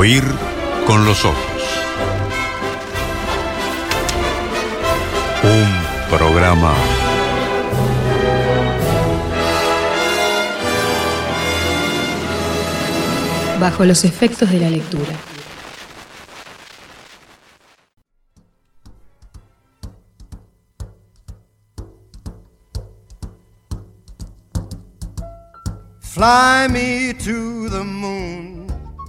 Oír con los ojos. Un programa bajo los efectos de la lectura. Fly me to the moon,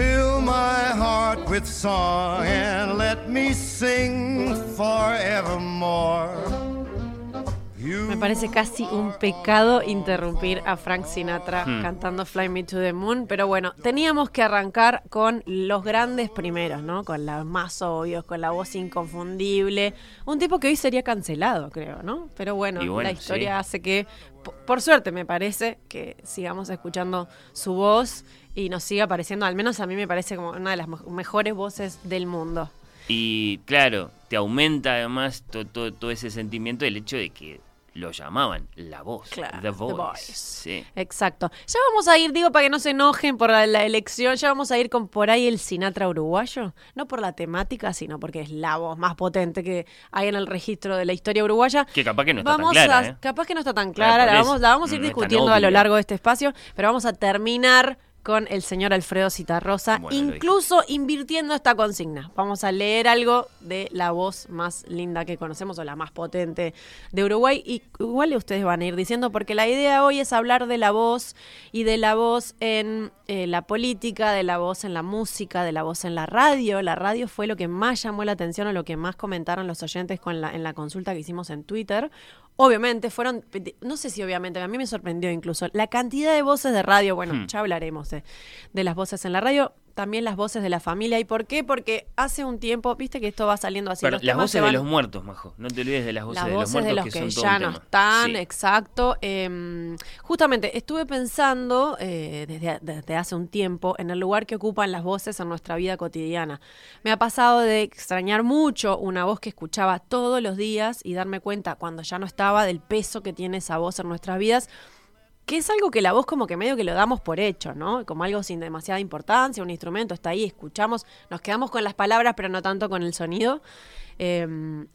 Fill my heart with song and let me sing forevermore. Me parece casi un pecado interrumpir a Frank Sinatra Hmm. cantando Fly Me to the Moon, pero bueno, teníamos que arrancar con los grandes primeros, ¿no? Con los más obvios, con la voz inconfundible. Un tipo que hoy sería cancelado, creo, ¿no? Pero bueno, la historia sí. hace que, por suerte me parece, que sigamos escuchando su voz y nos siga pareciendo, al menos a mí me parece como una de las mejores voces del mundo. Y claro, te aumenta además to- to- todo ese sentimiento del hecho de que lo llamaban la voz. Claro, The The Voice. Sí. Exacto. Ya vamos a ir, digo, para que no se enojen por la, la elección, ya vamos a ir con por ahí el Sinatra uruguayo. No por la temática, sino porque es la voz más potente que hay en el registro de la historia uruguaya. Que capaz que no está tan clara, a, ¿eh? Capaz que no está tan clara, la vamos, la vamos a ir No discutiendo a lo largo de este espacio, pero vamos a terminar con el señor Alfredo Citarrosa, Bueno, incluso invirtiendo esta consigna. Vamos a leer algo de la voz más linda que conocemos o la más potente de Uruguay y igual ustedes van a ir diciendo porque la idea hoy es hablar de la voz y de la voz en eh, la política, de la voz en la música, de la voz en la radio. La radio fue lo que más llamó la atención o lo que más comentaron los oyentes con la, en la consulta que hicimos en Twitter. Obviamente fueron, no sé si obviamente, a mí me sorprendió incluso la cantidad de voces de radio. Bueno, Hmm. ya hablaremos de, de las voces en la radio. También las voces de la familia. ¿Y por qué? Porque hace un tiempo, viste que esto va saliendo así. Pero los las voces de los muertos, Majo. No te olvides de las voces, las de, los muertos de los que, ya no están, Sí. exacto. Eh, justamente estuve pensando eh, desde, desde hace un tiempo en el lugar que ocupan las voces en nuestra vida cotidiana. Me ha pasado de extrañar mucho una voz que escuchaba todos los días y darme cuenta cuando ya no estaba del peso que tiene esa voz en nuestras vidas. Que es algo que la voz como que medio que lo damos por hecho, ¿no? Como algo sin demasiada importancia, un instrumento está ahí, escuchamos, nos quedamos con las palabras, pero no tanto con el sonido. Eh,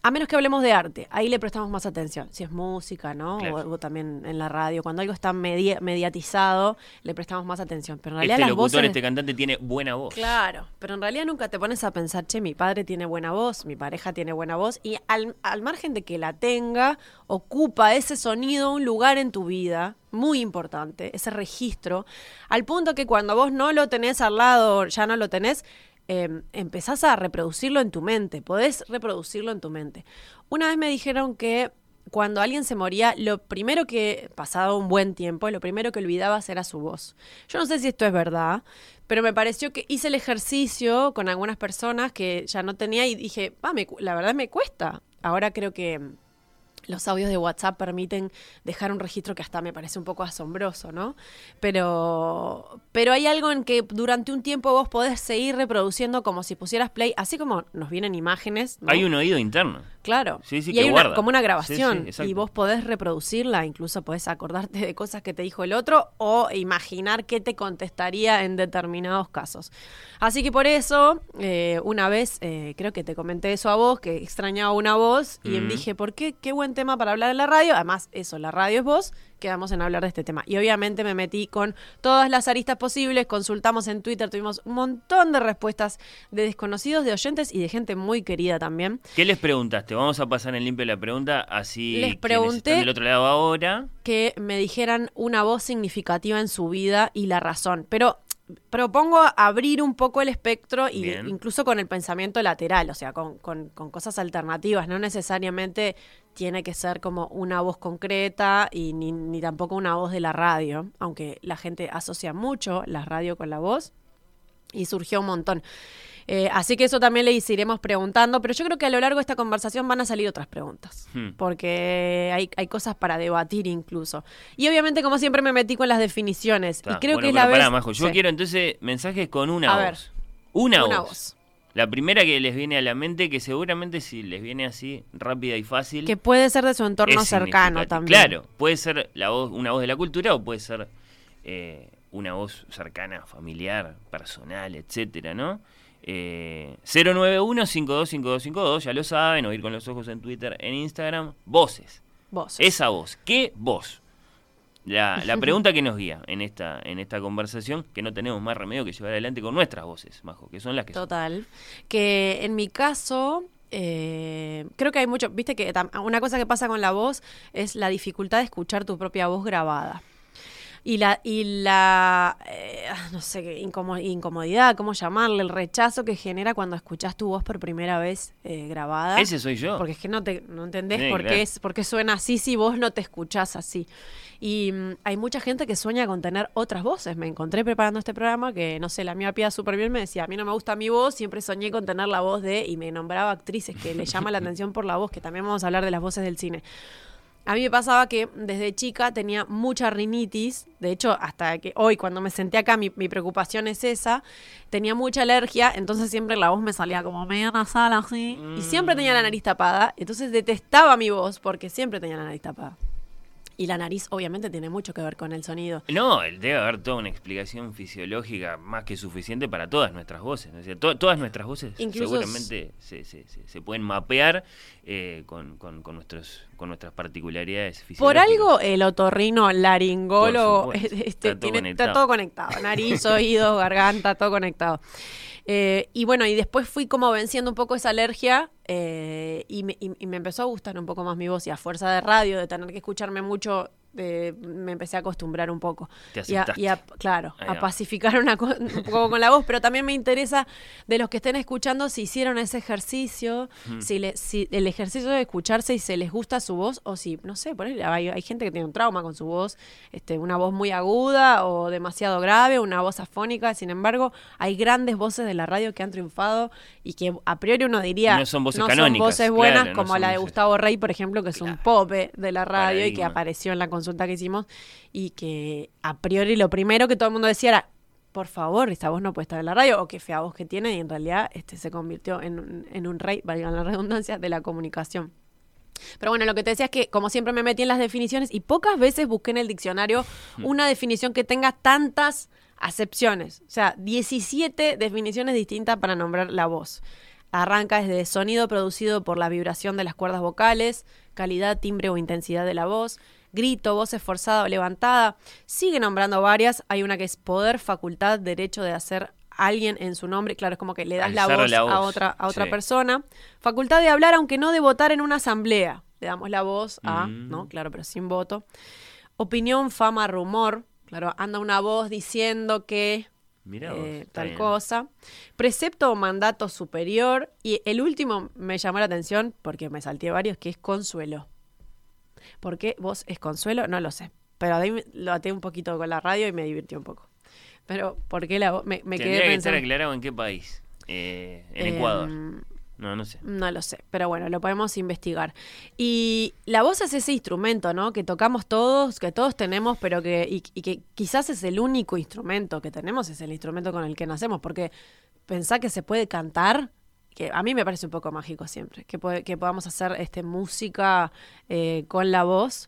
a menos que hablemos de arte, ahí le prestamos más atención. Si es música, ¿no? Claro. O, también en la radio. Cuando algo está media- mediatizado, le prestamos más atención. Pero en realidad Este las locutor, voces... este cantante tiene buena voz. Claro, pero en realidad nunca te pones a pensar, che, mi padre tiene buena voz, mi pareja tiene buena voz, y al, al margen de que la tenga, ocupa ese sonido un lugar en tu vida muy importante, ese registro, al punto que cuando vos no lo tenés al lado, ya no lo tenés, eh, empezás a reproducirlo en tu mente, podés reproducirlo en tu mente. Una vez me dijeron que cuando alguien se moría, lo primero que, pasado un buen tiempo, lo primero que olvidabas era su voz. Yo no sé si esto es verdad, pero me pareció que hice el ejercicio con algunas personas que ya no tenía y dije, "Ah, la verdad me cuesta. Ahora creo que los audios de WhatsApp permiten dejar un registro que hasta me parece un poco asombroso, ¿no? Pero, pero hay algo en que durante un tiempo vos podés seguir reproduciendo como si pusieras play, así como nos vienen imágenes. Hay un oído interno. Claro. Sí, sí, y que hay una- como una grabación. sí, y vos podés reproducirla, incluso podés acordarte de cosas que te dijo el otro o imaginar qué te contestaría en determinados casos. Así que por eso, eh, una vez, eh, creo que te comenté eso a vos, que extrañaba una voz, y dije, ¿por qué? Qué buen tema para hablar en la radio. Además, eso, la radio es vos, quedamos en hablar de este tema. Y obviamente me metí con todas las aristas posibles, consultamos en Twitter, tuvimos un montón de respuestas de desconocidos, de oyentes y de gente muy querida también. ¿Qué les preguntaste? Vamos a pasar en limpio la pregunta, así Les pregunté- están del otro lado ahora. que me dijeran una voz significativa en su vida y la razón. Pero propongo abrir un poco el espectro y Bien. incluso con el pensamiento lateral, o sea, con, con- con cosas alternativas. No necesariamente tiene que ser como una voz concreta y ni, ni tampoco una voz de la radio, aunque la gente asocia mucho la radio con la voz. y surgió un montón. Eh, así que eso también les iremos preguntando, pero yo creo que a lo largo de esta conversación van a salir otras preguntas, Hmm. porque hay, hay cosas para debatir incluso. Y obviamente, como siempre, me metí con las definiciones. Está. Y creo Bueno, que es la pará, vez... Majo, yo Sí. quiero entonces mensajes con una A ver. voz. Una, Una voz. voz. La primera que les viene a la mente, que seguramente si les viene así rápida y fácil. Que puede ser de su entorno cercano también. Claro, puede ser la voz, una voz de la cultura o puede ser eh, una voz cercana, familiar, personal, etcétera, ¿no? Eh, 091-525252, ya lo saben, oír con los ojos en Twitter, en Instagram, voces. Vos. Esa voz, ¿qué voz? La, la pregunta que nos guía en esta, en esta conversación, que no tenemos más remedio que llevar adelante con nuestras voces, Majo, que son las que son. Total. Que en mi caso, eh, creo que hay mucho, viste que una cosa que pasa con la voz es la dificultad de escuchar tu propia voz grabada. Y la, y la eh, no sé, incomodidad, cómo llamarle, el rechazo que genera cuando escuchás tu voz por primera vez eh, grabada. Ese soy yo. Porque es que no, te, no entendés Sí, por, claro. qué es, por qué suena así si vos no te escuchás así. Y mm, hay mucha gente que sueña con tener otras voces. Me encontré preparando este programa que, no sé, la mía pía súper bien me decía, a mí no me gusta mi voz, siempre soñé con tener la voz de, y me nombraba actrices que le llama la atención por la voz, que también vamos a hablar de las voces del cine. A mí me pasaba que desde chica tenía mucha rinitis, de hecho hasta que hoy cuando me senté acá mi, mi preocupación es esa, tenía mucha alergia, entonces siempre la voz me salía como medio nasal así, y siempre tenía la nariz tapada, entonces detestaba mi voz porque siempre tenía la nariz tapada. Y la nariz obviamente tiene mucho que ver con el sonido. No, debe haber toda una explicación fisiológica más que suficiente para todas nuestras voces. ¿no? O sea, to- todas nuestras voces Incluso seguramente se, se- se- se pueden mapear eh, con, con- con nuestros, con nuestras particularidades Por fisiológicas. algo el otorrino laringólogo Por este, está todo tiene- conectado. está todo conectado. Nariz, oído, garganta, todo conectado. Eh, y bueno, y después fui como venciendo un poco esa alergia eh, y, me, y- y me empezó a gustar un poco más mi voz y a fuerza de radio, de tener que escucharme mucho, eh, me empecé a acostumbrar un poco. Te y a, y a- claro, a pacificar una un poco con la voz, pero también me interesa de los que estén escuchando si hicieron ese ejercicio, si, le- si el ejercicio de escucharse y se les gusta su voz o si, no sé, por ahí hay, hay gente que tiene un trauma con su voz, este, una voz muy aguda o demasiado grave, una voz afónica, sin embargo, hay grandes voces de la radio que han triunfado y que a priori uno diría No son voces canónicas, voces buenas claro, no como son la de voces- Gustavo Rey, por ejemplo, que es un pope de la radio y que apareció en la consulta que hicimos y que a priori lo primero que todo el mundo decía era por favor, esa voz no puede estar en la radio, o qué fea voz que tiene, y en realidad este se convirtió en un, en un rey, valga la redundancia, de la comunicación. Pero bueno, lo que te decía es que, como siempre, me metí en las definiciones y pocas veces busqué en el diccionario una definición que tenga tantas acepciones. O sea, 17 definiciones distintas para nombrar la voz. Arranca desde sonido producido por la vibración de las cuerdas vocales, calidad, timbre o intensidad de la voz, grito, voz esforzada o levantada. Sigue nombrando varias. Hay una que es poder, facultad, derecho de hacer alguien en su nombre. Claro, es como que le das la voz, la a otra, a otra sí. persona. Facultad de hablar aunque no de votar en una asamblea. Le damos la voz a, Mm. ¿no? Claro, pero sin voto. Opinión, fama, rumor. Claro, anda una voz diciendo que Mirá vos, eh, tal bien. cosa. Precepto o mandato superior. Y el último me llamó la atención porque me salté varios, que es consuelo. ¿Por qué vos es consuelo? No lo sé. Pero ahí lo até un poquito con la radio y me divirtió un poco. Pero, ¿por qué la voz? Me, me Tendría quedé que pensando. estar aclarado en qué país. Eh, en Em, Ecuador. No, no sé. No lo sé, pero bueno, lo podemos investigar. Y la voz es ese instrumento, ¿no? Que tocamos todos, que todos tenemos, pero que, y, y que quizás es el único instrumento que tenemos, es el instrumento con el que nacemos, porque pensá que se puede cantar, que a mí me parece un poco mágico siempre, que, que podamos hacer este, música eh, con la voz.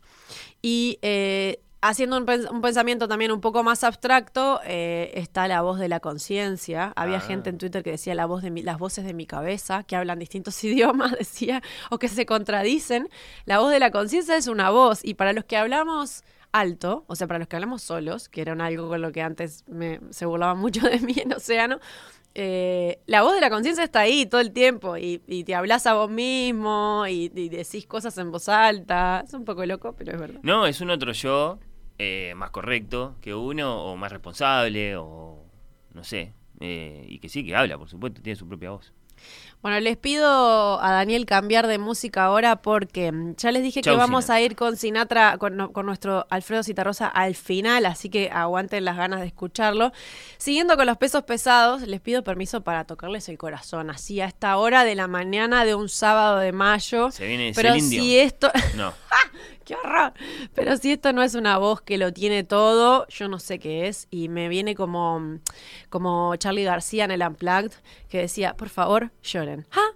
Y eh, haciendo un, pens- un pensamiento también un poco más abstracto, eh, está la voz de la conciencia. Había Ah. gente en Twitter que decía la voz de mi- las voces de mi cabeza, que hablan distintos idiomas, decía, o que se contradicen. La voz de la conciencia es una voz, y para los que hablamos alto, o sea, para los que hablamos solos, que era algo con lo que antes me, se burlaban mucho de mí en Océano, eh, la voz de la conciencia está ahí todo el tiempo y, y te hablas a vos mismo y, y decís cosas en voz alta. Es un poco loco, pero es verdad. No, es un otro yo eh, más correcto que uno, o más responsable, o no sé. eh, y que sí, que habla, por supuesto, tiene su propia voz. Bueno, les pido a Daniel cambiar de música ahora porque mm, ya les dije Chau, que vamos Sinatra. a ir con Sinatra, con, nuestro Alfredo Citarrosa al final, así que aguanten las ganas de escucharlo. Siguiendo con los pesos pesados, les pido permiso para tocarles el corazón, así a esta hora de la mañana de un sábado de mayo. Se viene Pero si esto... No. Pero si esto no es una voz que lo tiene todo, yo no sé qué es. Y me viene como, como Charlie García en el Unplugged, que decía, por favor, lloren. ¡Ah!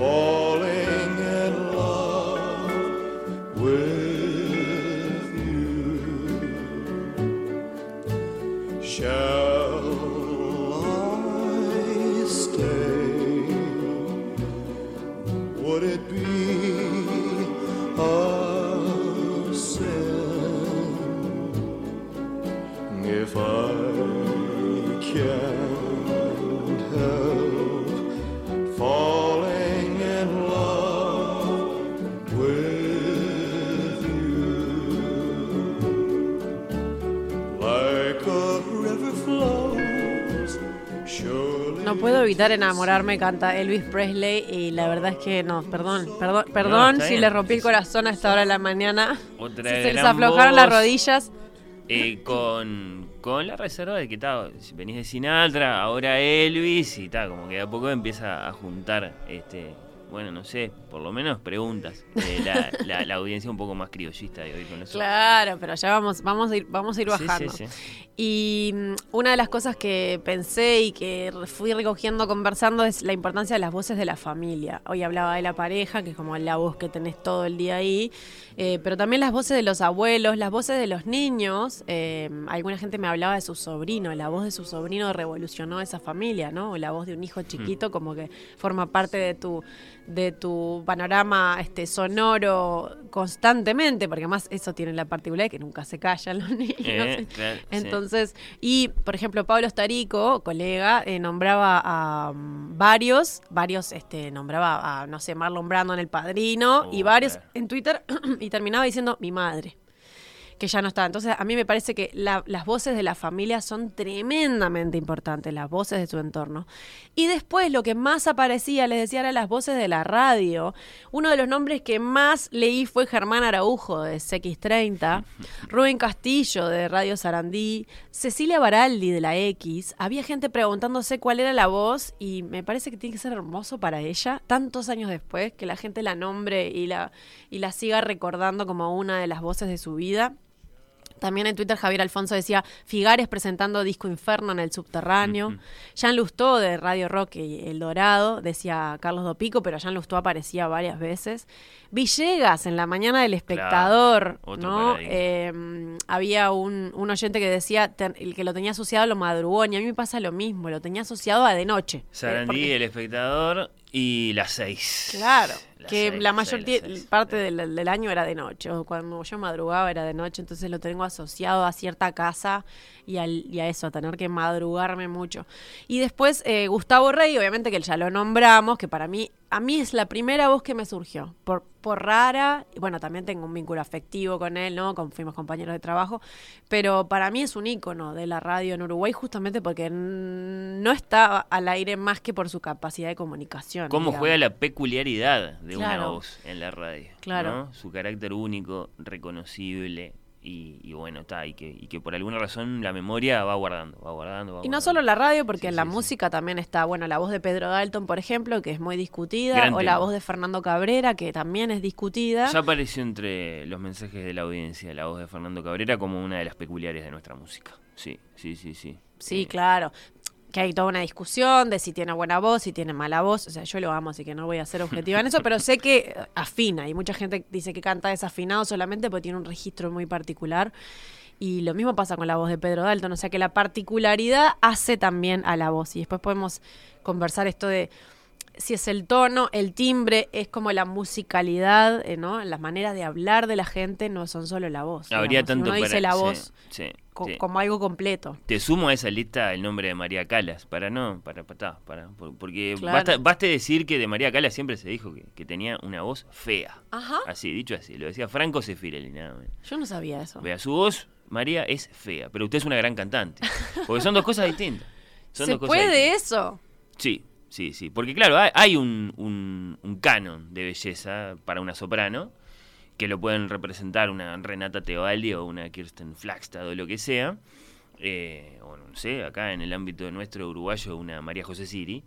Falling in love with you. Shall puedo evitar enamorarme, canta Elvis Presley. Y la verdad es que no, perdón, perdón, perdón si le rompí el corazón a esta hora de la mañana. Otra si se les aflojaron las rodillas. Eh, con, con la reserva de que si venís de Sinatra, ahora Elvis y tal, como que de a poco empieza a juntar, este, bueno, no sé, por lo menos preguntas. la, la- la audiencia un poco más criollista de hoy con eso. Claro, pero ya vamos, vamos a ir, vamos a ir Sí, sí, bajando. sí. Y mm, una de las cosas que pensé y que fui recogiendo conversando es la importancia de las voces de la familia. Hoy hablaba de la pareja, que es como la voz que tenés todo el día ahí, eh, pero también las voces de los abuelos, las voces de los niños. Eh, alguna gente me hablaba de su sobrino, la voz de su sobrino revolucionó esa familia, ¿no? O la voz de un hijo chiquito como que forma parte de tu, de tu panorama este, sonoro constantemente, porque además eso tiene la particularidad de que nunca se callan los niños. Eh, claro, sí. Entonces, y por ejemplo, Pablo Starico, colega, eh, nombraba a mm, varios, varios, este, nombraba a, no sé, Marlon Brando en El Padrino, y Oh, varios en Twitter, y terminaba diciendo mi madre que ya no está. Entonces, a mí me parece que la- las voces de la familia son tremendamente importantes, las voces de su entorno. Y después, lo que más aparecía, les decía, eran las voces de la radio. Uno de los nombres que más leí fue Germán Araujo, de CX30, Rubén Castillo, de Radio Sarandí, Cecilia Baraldi, de la X. Había gente preguntándose cuál era la voz, y me parece que tiene que ser hermoso para ella, tantos años después, que la gente la nombre y la, y la siga recordando como una de las voces de su vida. También en Twitter Javier Alfonso decía Figares presentando Disco Inferno en el subterráneo. Jean Lustó de Radio Rock y El Dorado decía Carlos Dopico, pero Jean Lustó aparecía varias veces. Villegas en la mañana del espectador, ¿no? Eh, había un, un oyente que decía el que lo tenía asociado a lo madrugón y a mí me pasa lo mismo, lo tenía asociado a de noche. Eh, Sarandí, porque- el espectador y las seis. Claro, que la mayor parte del, del año era de noche, o cuando yo madrugaba era de noche, entonces lo tengo asociado a cierta casa y, al- y a eso, a tener que madrugarme mucho. Y después eh, Gustavo Rey, obviamente que ya lo nombramos, que para mí, a mí es la primera voz que me surgió, por, por rara, y bueno, también tengo un vínculo afectivo con él, ¿no? Con, fuimos compañeros de trabajo, pero para mí es un ícono de la radio en Uruguay justamente porque no está al aire más que por su capacidad de comunicación. ¿Cómo digamos. juega la peculiaridad de una Claro. voz en la radio? Claro. ¿no? Su carácter único, reconocible y, y bueno, está, y que, y que por alguna razón la memoria va guardando, va guardando, va Y no guardando. solo la radio, porque Sí, en la sí, sí. música también está, bueno, la voz de Pedro Dalton, por ejemplo, que es muy discutida, Gran o la voz de Fernando Cabrera, que también es discutida. Ya apareció entre los mensajes de la audiencia la voz de Fernando Cabrera como una de las peculiares de nuestra música. Sí, sí, sí, sí. Sí, Eh, claro. Que hay toda una discusión de si tiene buena voz, si tiene mala voz. O sea, yo lo amo, así que no voy a ser objetiva en eso, pero sé que eh, afina. Y mucha gente dice que canta desafinado solamente porque tiene un registro muy particular. Y lo mismo pasa con la voz de Pedro Dalton. O sea que la particularidad hace también a la voz. Y después podemos conversar esto de si es el tono, el timbre, es como la musicalidad, eh, ¿no? Las maneras de hablar de la gente no son solo la voz. Habría digamos. tanto Uno dice para- la sí, voz sí, co- sí. como algo completo. Te sumo a esa lista el nombre de María Calas, para no, para, para, para, por- porque Claro. basta, baste decir que de María Calas siempre se dijo que, que tenía una voz fea. Ajá. Así, dicho así, lo decía Franco Sefirelli, nada menos. Yo no sabía eso. Vea, su voz, María, es fea, pero usted es una gran cantante. Porque son dos cosas distintas. Son ¿Se dos cosas puede distintas. eso? Sí, sí, sí. Porque claro, hay, hay un, un- un canon de belleza para una soprano que lo pueden representar una Renata Teobaldi o una Kirsten Flagstad o lo que sea. eh, o no sé, acá en el ámbito nuestro uruguayo, una María José Siri.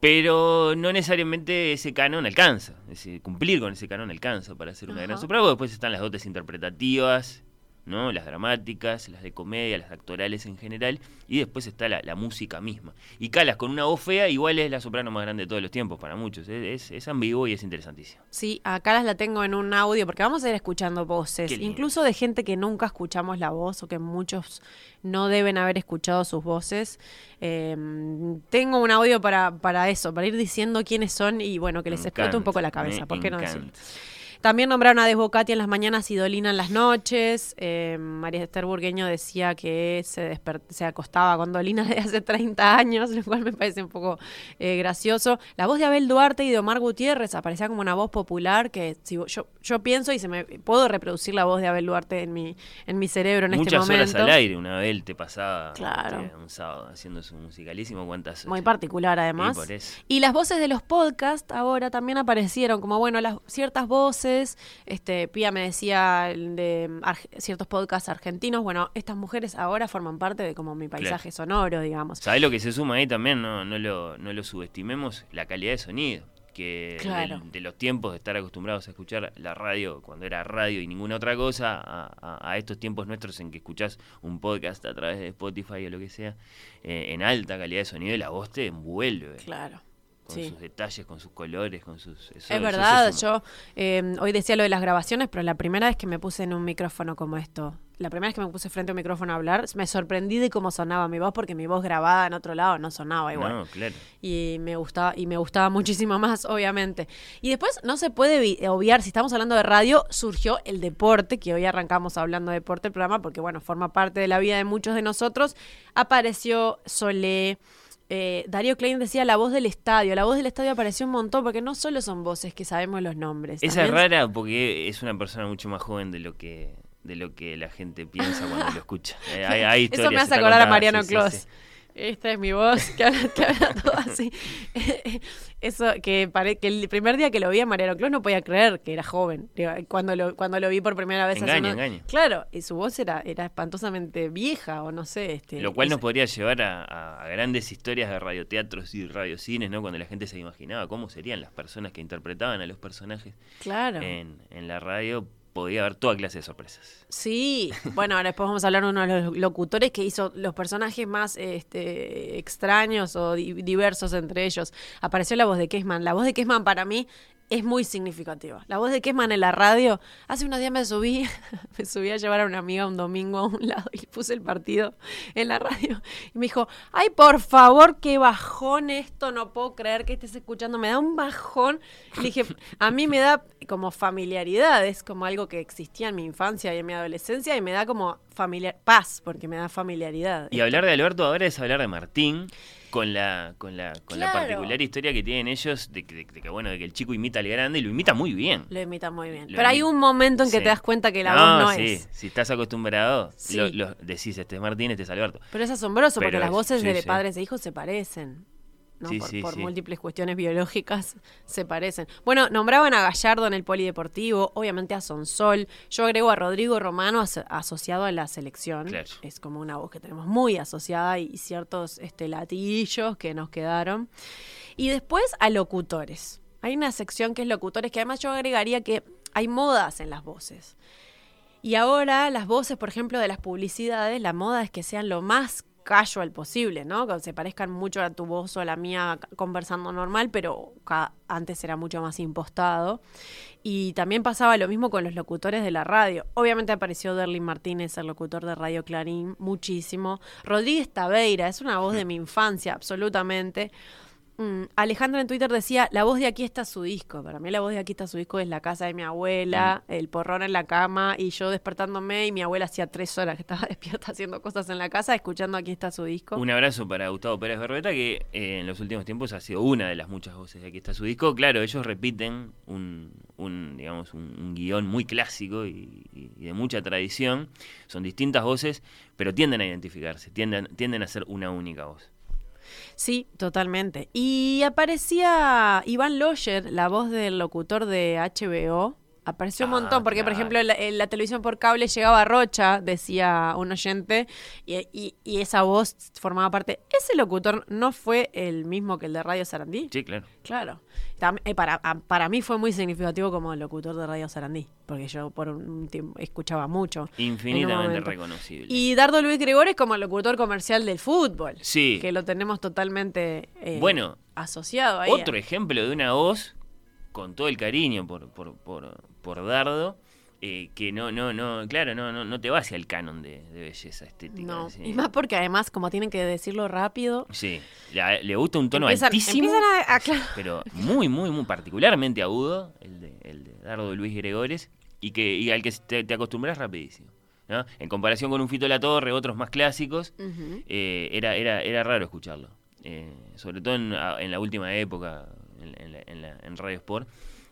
Pero no necesariamente ese canon alcanza. Es decir, cumplir con ese canon alcanza para ser una gran soprano. Después están las dotes interpretativas, ¿no? Las dramáticas, las de comedia, las actorales en general. Y después está la, la música misma. Y Calas con una voz fea, igual es la soprano más grande de todos los tiempos para muchos. Es, es, ambiguo y es interesantísimo. Sí, acá las la tengo en un audio porque vamos a ir escuchando voces, incluso de gente que nunca escuchamos la voz o que muchos no deben haber escuchado sus voces. Eh, tengo un audio para, para eso, para ir diciendo quiénes son y bueno, que les explote un poco la cabeza. me ¿Por qué no decir? También nombraron a Desbocati en las mañanas y Dolina en las noches. Eh, María Esther Burgueño decía que se, se acostaba con Dolina desde hace 30 años, lo cual me parece un poco eh, gracioso. La voz de Abel Duarte y de Omar Gutiérrez aparecía como una voz popular que si yo, yo pienso y se me puedo reproducir la voz de Abel Duarte en mi, en mi cerebro en Muchas este momento. horas al aire, una vez te pasaba Claro. este, un sábado haciendo su musicalísimo. ¿Cuántas? Muy particular además. Y las voces de los podcasts ahora también aparecieron, como bueno, las ciertas voces, este, Pía me decía de ciertos podcasts argentinos, bueno, estas mujeres ahora forman parte de como mi paisaje sonoro, digamos. ¿Sabés lo que se suma ahí también? No, no, lo, no lo subestimemos, la calidad de sonido. Que Claro. de, los tiempos de estar acostumbrados a escuchar la radio cuando era radio y ninguna otra cosa, a, a- a estos tiempos nuestros en que escuchás un podcast a través de Spotify o lo que sea, eh, en alta calidad de sonido y la voz te envuelve. Claro. Con Sí. sus detalles, con sus colores, con sus... eso- Es verdad, yo eh, hoy decía lo de las grabaciones, pero la primera vez que me puse en un micrófono como esto, la primera vez que me puse frente a un micrófono a hablar, me sorprendí de cómo sonaba mi voz, porque mi voz grabada en otro lado no sonaba igual. No, claro. y me gustaba y me gustaba muchísimo más obviamente y después no se puede vi- obviar si estamos hablando de radio surgió el deporte que hoy arrancamos hablando de deporte el programa porque bueno forma parte de la vida de muchos de nosotros apareció Solé eh, Darío Klein decía la voz del estadio. La voz del estadio apareció un montón porque no solo son voces que sabemos los nombres. Esa es rara porque es una persona mucho más joven de lo que de lo que la gente piensa cuando lo escucha. Eh, hay- hay Eso me hace acordar a Mariano sí, sí, Clos. sí. Esta es mi voz, que habla, que habla todo así. Eso, que, pare- que el primer día que lo vi a Mariano Clos no podía creer que era joven. Cuando lo, cuando lo vi por primera vez. hace Engaña, unos- engaña. Claro, y su voz era, era espantosamente vieja, o no sé. Este, Lo cual nos podría llevar a grandes historias de radioteatros y radiocines, ¿no? Cuando la gente se imaginaba cómo serían las personas que interpretaban a los personajes Claro. en, en la radio, podía haber toda clase de sorpresas. Sí, bueno, ahora después vamos a hablar de uno de los locutores que hizo los personajes más este, extraños o di- diversos entre ellos. Apareció la voz de Kessman. La voz de Kessman para mí es muy significativa. La voz de Kessman en la radio. Hace unos días me subí, me subí a llevar a una amiga un domingo a un lado y puse el partido en la radio. Y me dijo, ay, por favor, qué bajón esto, no puedo creer que estés escuchando. Me da un bajón. Le dije, a mí me da como familiaridad, es como algo que existía en mi infancia y en mi adolescencia y me da como familiar paz, porque me da familiaridad. Y hablar de Alberto ahora es hablar de Martín, con la, con la, con la particular historia que tienen ellos de que, de que, bueno, de que el chico imita al grande y lo imita muy bien. Lo imita muy bien. Lo Pero hay un momento en que Sí. te das cuenta que la voz no sí, es. Si estás acostumbrado, Sí. lo, lo- decís, este es Martín, este es Alberto. Pero es asombroso porque las es- voces de padres e hijos se parecen. ¿No? Sí, por sí, por sí. múltiples cuestiones biológicas se parecen. Bueno, nombraban a Gallardo en el polideportivo, obviamente a Sonsol. Yo agrego a Rodrigo Romano aso- asociado a la selección. Claro. Es como una voz que tenemos muy asociada y ciertos este, latillos que nos quedaron. Y después a locutores. Hay una sección que es locutores que además yo agregaría que hay modas en las voces. Y ahora las voces, por ejemplo, de las publicidades, la moda es que sean lo más casual posible, ¿no? Que se parezcan mucho a tu voz o a la mía conversando normal, pero antes era mucho más impostado. Y también pasaba lo mismo con los locutores de la radio. Obviamente apareció Derlin Martínez, el locutor de Radio Clarín, muchísimo. Rodríguez Taveira, es una voz de mi infancia, absolutamente. Mm, Alejandra en Twitter decía, la voz de aquí está su disco. Para mí la voz de aquí está su disco es la casa de mi abuela, Mm. el porrón en la cama y yo despertándome y mi abuela hacía tres horas que estaba despierta haciendo cosas en la casa, escuchando aquí está su disco. Un abrazo para Gustavo Pérez Berbeta, que eh, en los últimos tiempos ha sido una de las muchas voces de aquí está su disco. Claro, ellos repiten un, un, digamos, un, un guion muy clásico y, y- y de mucha tradición. Son distintas voces, pero tienden a identificarse, tienden, tienden a ser una única voz. Sí, totalmente. Y aparecía Iván Loyer, la voz del locutor de HBO. Apareció un Ah, montón, porque por ejemplo la, en la televisión por cable llegaba Rocha, decía un oyente, y, y- y esa voz formaba parte. ¿Ese locutor no fue el mismo que el de Radio Sarandí? Sí, claro. Claro. Eh, para, a- para mí fue muy significativo como locutor de Radio Sarandí, porque yo por un tiempo escuchaba mucho. Infinitamente reconocible. Y Dardo Luis Gregores como el locutor comercial del fútbol. Sí. Que lo tenemos totalmente eh, Bueno, asociado ahí. Otro ejemplo de una voz con todo el cariño por, por, por, por Dardo, eh, que no, no, no, claro, no, no, no te va hacia el canon de, de belleza estética. No, sí. y más porque además, como tienen que decirlo rápido, Sí, le, le gusta un tono empiezan, altísimo, empiezan a, a- claro. pero muy, muy, muy particularmente agudo, el de, el de Dardo Luis Gregores, y, que, y al que te, te acostumbras rapidísimo. ¿no? En comparación con un Fito La Torre, otros más clásicos, eh, era, era, era raro escucharlo. Eh, sobre todo en, la última época, en, en la- en la- en Radio Sport.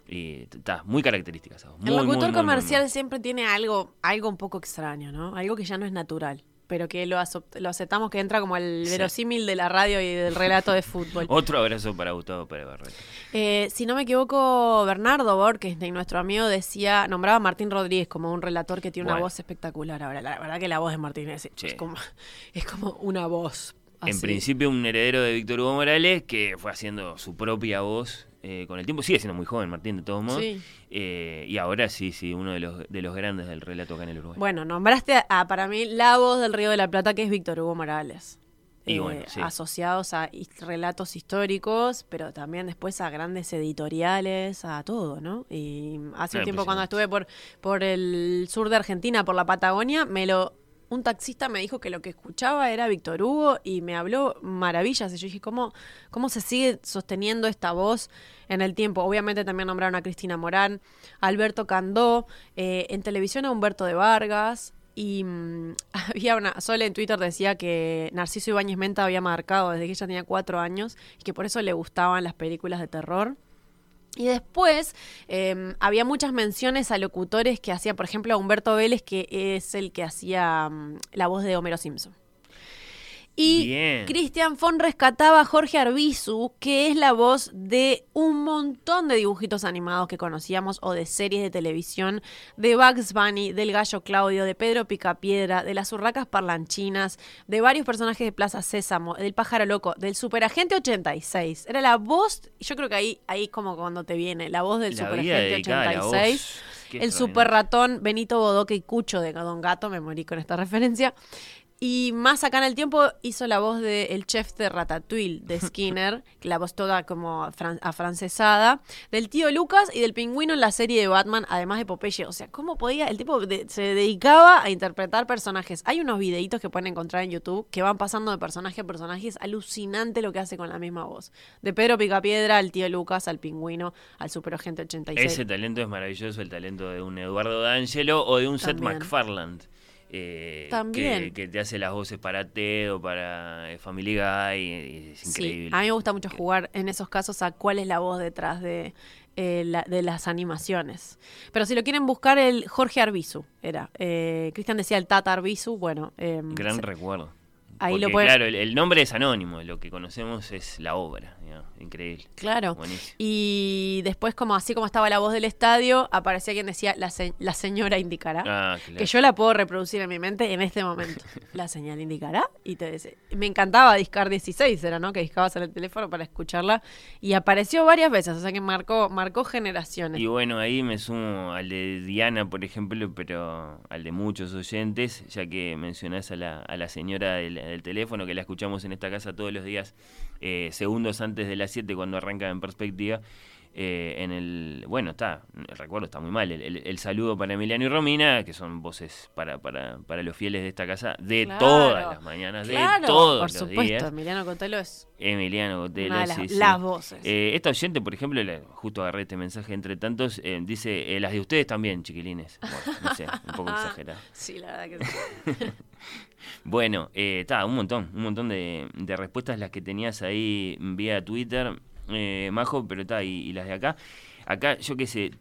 Y está muy característica esa voz. Muy, el locutor muy, muy, comercial siempre tiene algo, algo un poco extraño, ¿no? Algo que ya no es natural, pero que lo, lo aceptamos que entra como el Sí. verosímil de la radio y del relato de fútbol. Otro abrazo para Gustavo Pérez Barreto. Eh, si no me equivoco, Bernardo Borges, de nuestro amigo, decía, nombraba a Martín Rodríguez como un relator que tiene una voz espectacular. Ahora, la verdad que la voz de Martín es, Sí. es como, es como una voz. En principio, un heredero de Víctor Hugo Morales que fue haciendo su propia voz eh, con el tiempo. Sigue siendo muy joven, Martín, de todos modos. Sí. Eh, y ahora sí, sí, uno de los, de los grandes del relato acá en el Uruguay. Bueno, nombraste a, para mí la voz del Río de la Plata, que es Víctor Hugo Morales. Eh, Y bueno, sí. Asociados a relatos históricos, pero también después a grandes editoriales, a todo, ¿no? Y hace Ah, un tiempo cuando estuve por, por el sur de Argentina, por la Patagonia, me lo... Un taxista me dijo que lo que escuchaba era Víctor Hugo y me habló maravillas. Y yo dije, ¿cómo, ¿cómo se sigue sosteniendo esta voz en el tiempo? Obviamente también nombraron a Cristina Morán, Alberto Candó, eh, en televisión a Humberto de Vargas. Y mm, había una, Sole en Twitter decía que Narciso Ibáñez Menta había marcado desde que ella tenía cuatro años y que por eso le gustaban las películas de terror. Y después eh, había muchas menciones a locutores que hacían, por ejemplo, a Humberto Vélez, que es el que hacía mm, la voz de Homero Simpson. Y. Cristian Fon rescataba a Jorge Arbizu, que es la voz de un montón de dibujitos animados que conocíamos o de series de televisión, de Bugs Bunny, del Gallo Claudio, de Pedro Picapiedra, de las Urracas Parlanchinas, de varios personajes de Plaza Sésamo, del Pájaro Loco, del Superagente 86. Era la voz, yo creo que ahí, ahí como cuando te viene, la voz del La Superagente dedicada a la voz. 86. Qué El super ratón Benito Bodoque y Cucho de Don Gato, me morí con esta referencia. Y más acá en el tiempo hizo la voz del chef de Ratatouille de Skinner, la voz toda como afran- afrancesada, del tío Lucas y del pingüino en la serie de Batman, además de Popeye. O sea, ¿cómo podía? El tipo de- se dedicaba a interpretar personajes. Hay unos videitos que pueden encontrar en YouTube que van pasando de personaje a personaje. Es alucinante lo que hace con la misma voz. De Pedro Picapiedra al tío Lucas, al pingüino, al superagente 86. Ese talento es maravilloso, el talento de un Eduardo D'Angelo o de un Seth. MacFarland. Eh, También. Que, que te hace las voces para Ted o para eh, Family Guy. y es Sí, increíble. a mí me gusta mucho jugar en esos casos a cuál es la voz detrás de, eh, la- de las animaciones. Pero si lo quieren buscar, el Jorge Arbizu era. Eh, Cristian decía el Tata Arbizu, bueno. eh, Gran se- recuerdo. Ahí Porque, lo pueden- Claro, el, el nombre es anónimo, lo que conocemos es la obra. Digamos, Increíble. Claro. Buenísimo. Y después, como así como estaba la voz del estadio, aparecía quien decía la, se- la señora indicará. Ah, claro. Que yo la puedo reproducir en mi mente en este momento. La señal indicará. Y te dice. Me encantaba Discar 16, era, ¿no? Que discabas en el teléfono para escucharla. Y apareció varias veces, o sea que marcó, marcó generaciones. Y bueno, ahí me sumo al de Diana, por ejemplo, pero al de muchos oyentes, ya que mencionás a la, a la señora del, del teléfono, que la escuchamos en esta casa todos los días, eh, segundos antes de las 7 cuando arranca en perspectiva. eh, en el. Bueno, está, el recuerdo está muy mal. El, el- el saludo para Emiliano y Romina, que son voces para, para, para los fieles de esta casa de Claro, todas las mañanas, claro, de todos Por los supuesto, días. Emiliano Cotelo es Emiliano Cotelo, una de las, sí, sí. las voces. Eh, esta oyente, por ejemplo, la- justo agarré este mensaje entre tantos, eh, dice, las de ustedes también, chiquilines. Bueno, no sé, un poco exagerado. sí, la verdad que sí. Bueno, está, un montón, un montón de, de respuestas las que tenías ahí vía Twitter, eh, Majo, pero está, y, y las de acá. Acá, yo qué sé,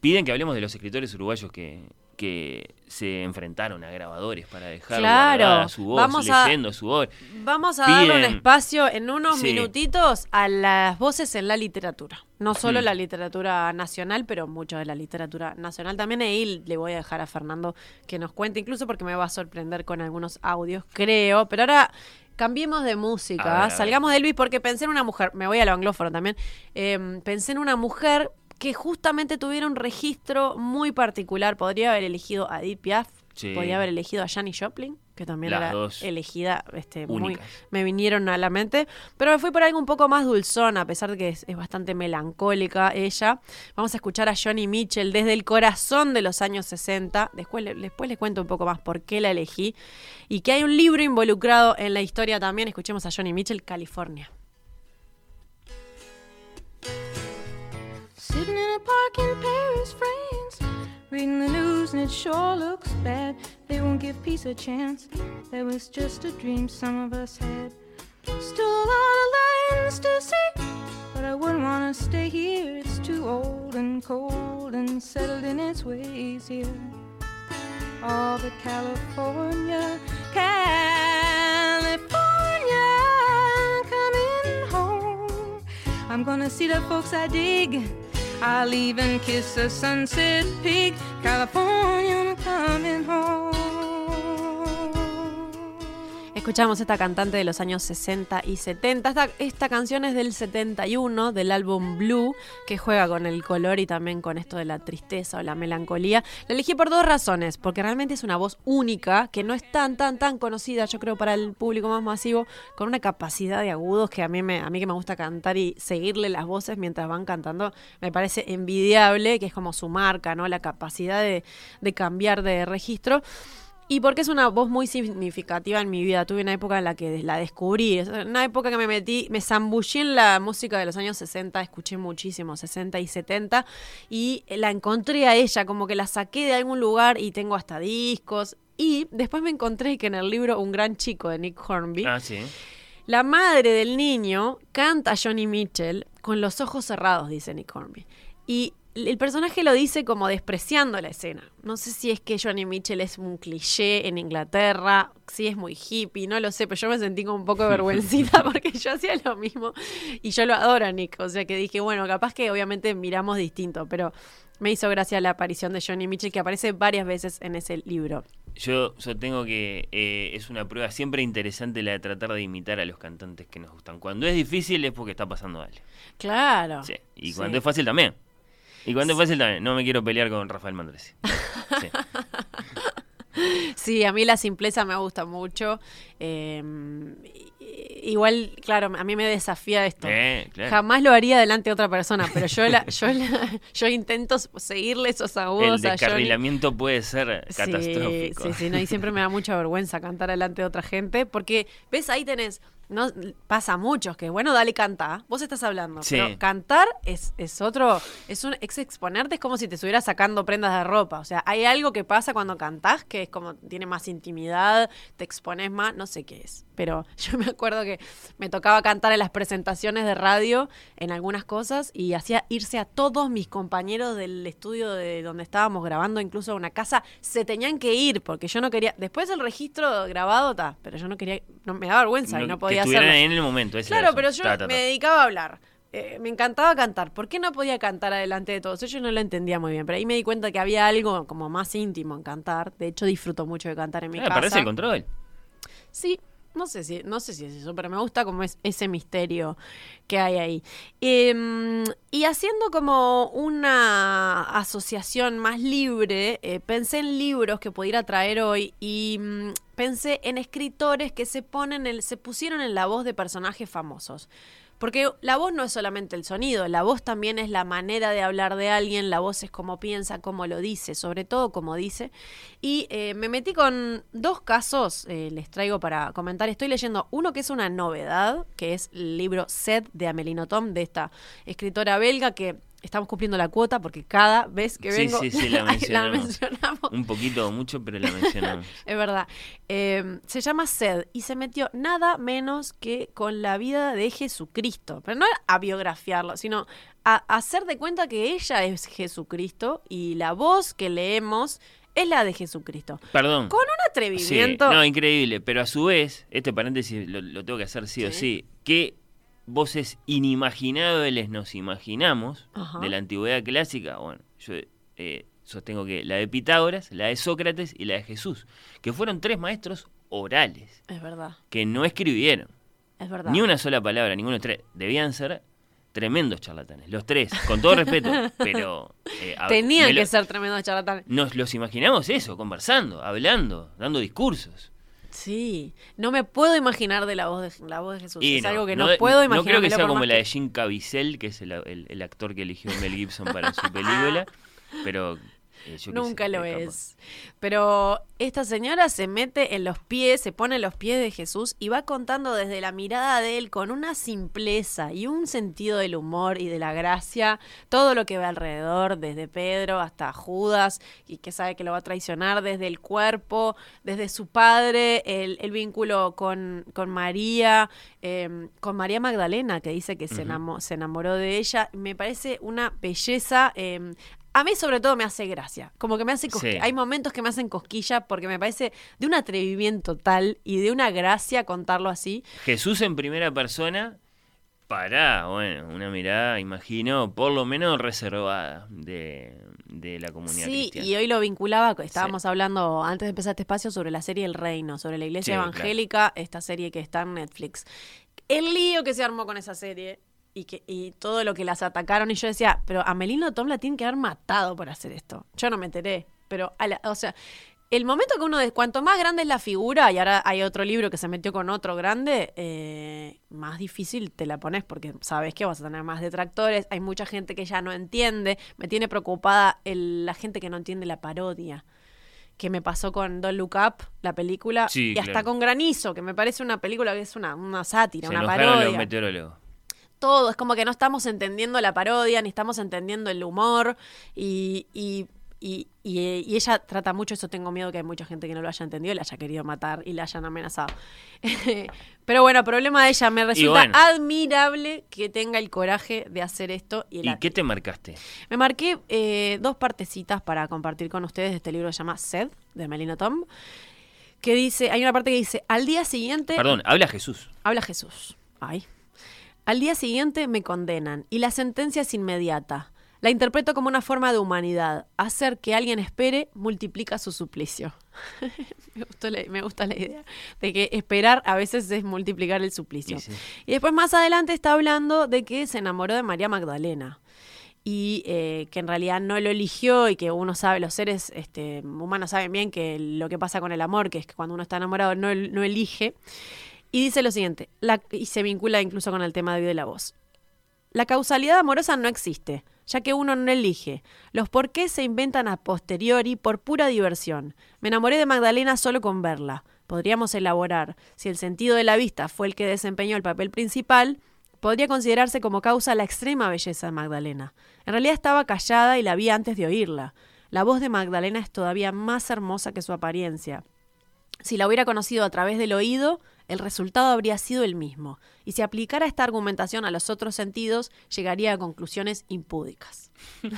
piden que hablemos de los escritores uruguayos que, que se enfrentaron a grabadores para dejar Claro, su voz, vamos a- leyendo su voz. Vamos a darle un Piden- espacio en unos Sí. minutitos a las voces en la literatura. No solo Hmm. la literatura nacional, pero mucho de la literatura nacional también. Ahí le voy a dejar a Fernando que nos cuente, incluso porque me va a sorprender con algunos audios, creo. Pero ahora cambiemos de A música, ver, a ver. salgamos de Elvis porque pensé en una mujer, me voy al anglófono también, eh, pensé en una mujer que justamente tuviera un registro muy particular. Podría haber elegido a Edith Piaf, Sí. podría haber elegido a Janis Joplin, que también Las era dos elegida este, muy, me vinieron a la mente, pero me fui por algo un poco más dulzón, a pesar de que es, es bastante melancólica ella. Vamos a escuchar a Johnny Mitchell desde el corazón de los años 60. Después, le- después les cuento un poco más por qué la elegí. Y que hay un libro involucrado en la historia también. Escuchemos a Johnny Mitchell, California. Sitting in a park in Paris, France, reading the news and it sure looks bad. They won't give peace a chance. That was just a dream some of us had. Still a lot of lands to see, but I wouldn't want to stay here. It's too old and cold and settled in its ways here. All but California, California, coming home. I'm gonna see the folks I dig. I'll even kiss a sunset peak. California, I'm coming home. Escuchamos esta cantante de los años 60 y 70. Esta, canción es del 71, del álbum Blue, que juega con el color y también con esto de la tristeza o la melancolía. La elegí por dos razones, porque realmente es una voz única, que no es tan, tan, tan conocida, yo creo, para el público más masivo, con una capacidad de agudos que a mí, me, a mí que me gusta cantar y seguirle las voces mientras van cantando, me parece envidiable, que es como su marca, ¿no? La capacidad de, de cambiar de registro. Y porque es una voz muy significativa en mi vida. Tuve una época en la que la descubrí. Es una época que me metí, me zambullí en la música de los años 60, escuché muchísimo, 60 y 70, y la encontré a ella, como que la saqué de algún lugar y tengo hasta discos. Y después me encontré que en el libro Un gran chico de Nick Hornby, Ah, sí. la madre del niño canta a Johnny Mitchell con los ojos cerrados, dice Nick Hornby. Y el personaje lo dice como despreciando la escena. No sé si es que Johnny Mitchell es un cliché en Inglaterra, si es muy hippie, no lo sé, pero yo me sentí como un poco vergüencita porque yo hacía lo mismo y yo lo adoro a Nick. O sea que dije, bueno, capaz que obviamente miramos distinto, pero me hizo gracia la aparición de Johnny Mitchell que aparece varias veces en ese libro. Yo, yo tengo que. eh, es una prueba siempre interesante la de tratar de imitar a los cantantes que nos gustan. Cuando es difícil es porque está pasando algo. Claro. Sí. Y Sí. cuando es fácil también. Y cuando es fácil también. No me quiero pelear con Rafael Mandresi. Sí. Sí, a mí la simpleza me gusta mucho. Eh, i- igual, claro, a mí me desafía esto. Eh, claro. Jamás lo haría delante de otra persona, pero yo la, yo la- yo intento seguirle esos El agudos a Johnny. descarrilamiento puede ser Sí, catastrófico. Sí, sí, no, y siempre me da mucha vergüenza cantar delante de otra gente, porque, ves, ahí tenés, no pasa a muchos que, bueno, dale, canta, vos estás hablando, Sí. pero cantar es, es otro, es un ex exponerte, es como si te estuvieras sacando prendas de ropa, o sea, hay algo que pasa cuando cantás que es como, tiene más intimidad, te expones más, no sé qué es, pero yo me acuerdo que me tocaba cantar en las presentaciones de radio, en algunas cosas, y hacía irse a todos mis compañeros del estudio de donde estábamos grabando, incluso a una casa, se tenían que ir, porque yo no quería, después el registro grabado está, pero yo no quería, no me daba vergüenza y No- que podía estuvieran hacerlo. ahí en el momento. esa Claro, pero yo Ta, ta, ta. me dedicaba a hablar. Eh, me encantaba cantar. ¿Por qué no podía cantar adelante de todos? Yo no lo entendía muy bien, pero ahí me di cuenta que había algo como más íntimo en cantar. De hecho, disfruto mucho de cantar en mi casa. perdés el control. Sí, no sé si, no sé si es eso, pero me gusta como es ese misterio que hay ahí. Em, y haciendo como una asociación más libre, eh, pensé en libros que pudiera traer hoy y mm, pensé en escritores que se ponen, el, se pusieron en la voz de personajes famosos. Porque la voz no es solamente el sonido, la voz también es la manera de hablar de alguien, la voz es cómo piensa, cómo lo dice, sobre todo cómo dice. Y eh, me metí con dos casos, eh, les traigo para comentar. Estoy leyendo uno que es una novedad, que es el libro Sed de Amelino Tom, de esta escritora belga que estamos cumpliendo la cuota porque cada vez que Sí, vengo sí, sí, la mencionamos. mencionamos. Un poquito o mucho, pero la mencionamos. Es verdad. Eh, se llama Sed y se metió nada menos que con la vida de Jesucristo. Pero no a biografiarlo, sino a, hacer de cuenta que ella es Jesucristo y la voz que leemos es la de Jesucristo. Perdón. Con un Sí, atrevimiento. no, increíble. Pero a su vez, este paréntesis lo, lo tengo que hacer sí, o Sí. sí. ¿Qué voces inimaginables nos imaginamos Ajá. de la antigüedad clásica? Bueno, yo eh, sostengo que la de Pitágoras, la de Sócrates y la de Jesús, que fueron tres maestros orales, Es verdad, que no escribieron es verdad. ni una sola palabra, ninguno de tres. Debían ser tremendos charlatanes, los tres, con todo respeto, pero... eh, Tenían lo- que ser tremendos charlatanes. Nos los imaginamos eso, conversando, hablando, dando discursos. Sí, no me puedo imaginar de la voz de, la voz de Jesús. Y es algo que no, puedo No imaginar. creo que sea como la de Jim Caviezel, que es el, el- el actor que eligió Mel Gibson para su película, pero Nunca sé, lo capaz. es. Pero esta señora se mete en los pies, se pone en los pies de Jesús y va contando desde la mirada de él con una simpleza y un sentido del humor y de la gracia, todo lo que ve alrededor, desde Pedro hasta Judas, y que sabe que lo va a traicionar, desde el cuerpo, desde su padre, el, el vínculo con, con María, eh, con María Magdalena, que dice que se, enamo- se enamoró de ella. Me parece una belleza. eh, a mí sobre todo me hace gracia, como que me hace cosquilla. Sí. Hay momentos que me hacen cosquilla porque me parece de un atrevimiento tal y de una gracia contarlo así. Jesús en primera persona para, bueno, una mirada, imagino, por lo menos reservada de, de la comunidad Sí, cristiana. y hoy lo vinculaba, estábamos hablando antes de empezar este espacio sobre la serie El Reino, sobre la iglesia Sí, evangélica, esta serie que está en Netflix. El lío que se armó con esa serie y que y todo lo que las atacaron y yo decía, pero a Melino Tom la tienen que haber matado por hacer esto. Yo no me enteré, pero a la- o sea, el momento que uno de cuanto más grande es la figura y ahora hay otro libro que se metió con otro grande, eh, más difícil te la pones porque sabes que vas a tener más detractores, hay mucha gente que ya no entiende, me tiene preocupada el- la gente que no entiende la parodia que me pasó con Don't Look Up, la película, Sí, y hasta claro. con Granizo, que me parece una película que es una, una sátira, Se una los parodia meteorólogos. Todo, es como que no estamos entendiendo la parodia, ni estamos entendiendo el humor y, y, y- y- y ella trata mucho eso, tengo miedo que hay mucha gente que no lo haya entendido y la haya querido matar y la hayan amenazado. Pero bueno, problema de ella, me resulta bueno. admirable que tenga el coraje de hacer esto. Y, ¿Y la- qué te marcaste? me marqué eh, dos partecitas para compartir con ustedes de este libro que se llama Sed, de Melina Tom, que dice, hay una parte que dice, al día siguiente... Perdón, habla Jesús. Habla Jesús. Ay. Al día siguiente me condenan y la sentencia es inmediata. La interpreto como una forma de humanidad. Hacer que alguien espere multiplica su suplicio. me, gustó la, me gusta la idea de que esperar a veces es multiplicar el suplicio. Y sí. Y después más adelante está hablando de que se enamoró de María Magdalena y eh, que en realidad no lo eligió y que uno sabe, los seres este, humanos saben bien que lo que pasa con el amor, que es que cuando uno está enamorado no, no elige. Y dice lo siguiente, y se vincula incluso con el tema de la voz. La causalidad amorosa no existe, ya que uno no elige. Los porqués se inventan a posteriori por pura diversión. Me enamoré de Magdalena solo con verla. Podríamos elaborar, si el sentido de la vista fue el que desempeñó el papel principal, podría considerarse como causa la extrema belleza de Magdalena. En realidad estaba callada y la vi antes de oírla. La voz de Magdalena es todavía más hermosa que su apariencia. Si la hubiera conocido a través del oído, el resultado habría sido el mismo, y si aplicara esta argumentación a los otros sentidos, llegaría a conclusiones impúdicas.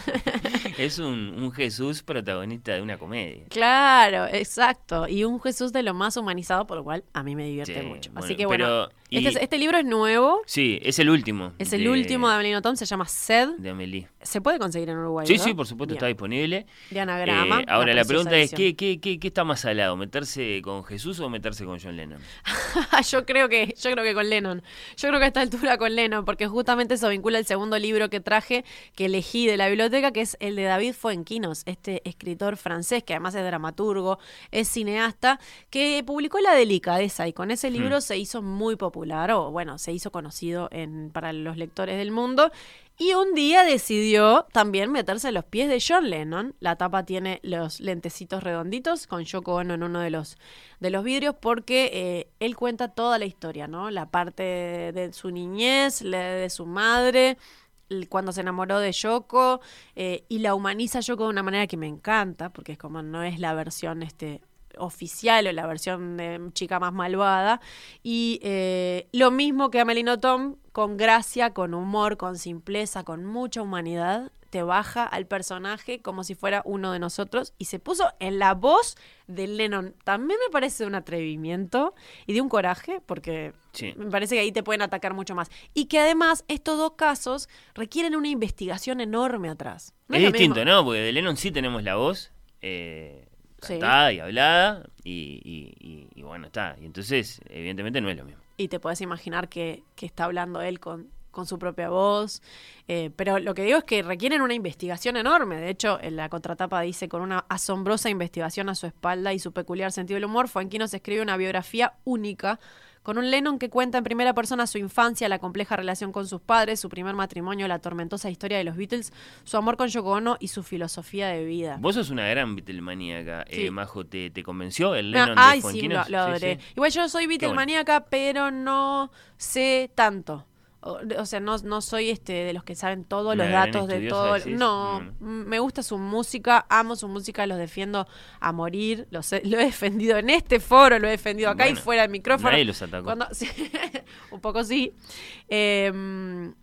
Es un, un Jesús protagonista de una comedia. Claro, exacto. Y un Jesús de lo más humanizado, por lo cual a mí me divierte Sí, mucho. bueno, Así que bueno, pero- este, es- este libro es nuevo, Sí, es el último. es el último de Amelino Tom, se llama Sed. de Amelie. Se puede conseguir en Uruguay. Sí, ¿verdad? sí, por supuesto, Bien. está disponible. De anagrama. Eh, ahora, la pregunta es. ¿qué, qué, qué, qué está más salado? ¿Meterse con Jesús o meterse con John Lennon? yo creo que, yo creo que con Lennon. Yo creo que a esta altura con Lennon, porque justamente eso vincula el segundo libro que traje, que elegí de la biblioteca, que es el de David Fuenquinos, este escritor francés, que además es dramaturgo, es cineasta, que publicó La Delicadeza, y con ese libro se hizo muy popular, o bueno, se hizo conocido en, para los lectores del mundo. Y un día decidió también meterse a los pies de John Lennon. La tapa tiene los lentecitos redonditos con Yoko Ono en uno de los, de los vidrios porque eh, él cuenta toda la historia, ¿no? La parte de, su niñez, de su madre, cuando se enamoró de Yoko eh, y la humaniza Yoko de una manera que me encanta porque es como no es la versión este oficial o la versión de chica más malvada y eh, lo mismo que Amelino Tom con gracia, con humor, con simpleza, con mucha humanidad te baja al personaje como si fuera uno de nosotros y se puso en la voz de Lennon. También me parece un atrevimiento y de un coraje porque Sí. me parece que ahí te pueden atacar mucho más. Y que además estos dos casos requieren una investigación enorme atrás. No es distinto. ¿no? Porque de Lennon sí tenemos la voz eh, Sí. cantada y hablada y, y- y- y bueno, está. Y entonces, evidentemente no es lo mismo. Y te puedes imaginar que, que está hablando él con, con su propia voz. Eh, pero lo que digo es que requieren una investigación enorme. De hecho, en la contratapa dice, con una asombrosa investigación a su espalda y su peculiar sentido del humor, Fuenquinos escribe una biografía única con un Lennon que cuenta en primera persona su infancia, la compleja relación con sus padres, su primer matrimonio, la tormentosa historia de los Beatles, su amor con Yoko Ono y su filosofía de vida. Vos sos una gran Beatlemaníaca, Sí. eh, Majo. ¿te, ¿Te convenció el No, Lennon ay, de sí, Fuenquinos? lo, adoré. sí. Igual yo soy Qué bueno. Beatlemaníaca, pero no sé tanto. O, o sea, no, no soy este de los que saben todos los datos de todo. decís. No, Mm. me gusta su música, amo su música, los defiendo a morir. Los he- lo he defendido en este foro, lo he defendido acá y fuera del micrófono. nadie los atacó. Cuando- sí, un poco sí. Em,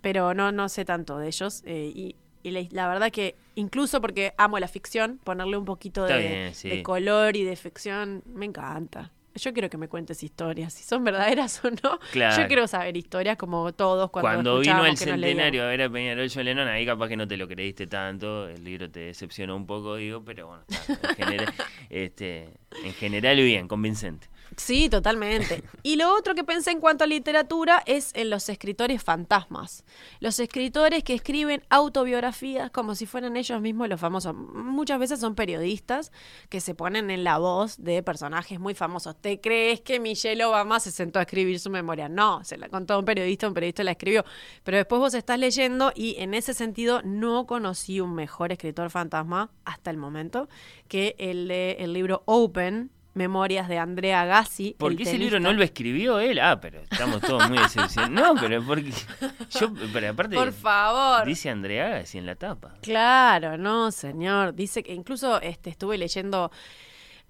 pero no, no sé tanto de ellos. eh, y y la, la verdad que incluso porque amo la ficción, ponerle un poquito Está de, bien, sí. de color y de ficción, me encanta. Yo quiero que me cuentes historias, si son verdaderas o no. Claro. Yo quiero saber historias como todos cuando, Cuando vino el centenario a ver a Peñarol John Lennon, ahí capaz que no te lo creíste tanto, el libro te decepcionó un poco, digo, pero bueno, está, en, general, este, en general bien, convincente. Sí, totalmente. Y lo otro que pensé en cuanto a literatura es en los escritores fantasmas. Los escritores que escriben autobiografías como si fueran ellos mismos los famosos. Muchas veces son periodistas que se ponen en la voz de personajes muy famosos. ¿Te crees que Michelle Obama se sentó a escribir su memoria? No, se la contó un periodista, un periodista la escribió. Pero después vos estás leyendo y en ese sentido no conocí un mejor escritor fantasma hasta el momento que el de el libro Open. Memorias de Andrea Gassi. ¿Por qué ese libro no lo escribió él? Ah, pero estamos todos muy decepcionados. No, pero porque. Yo, pero aparte. Por favor. Dice Andrea así en la tapa. Claro, no, señor. Dice que incluso este, estuve leyendo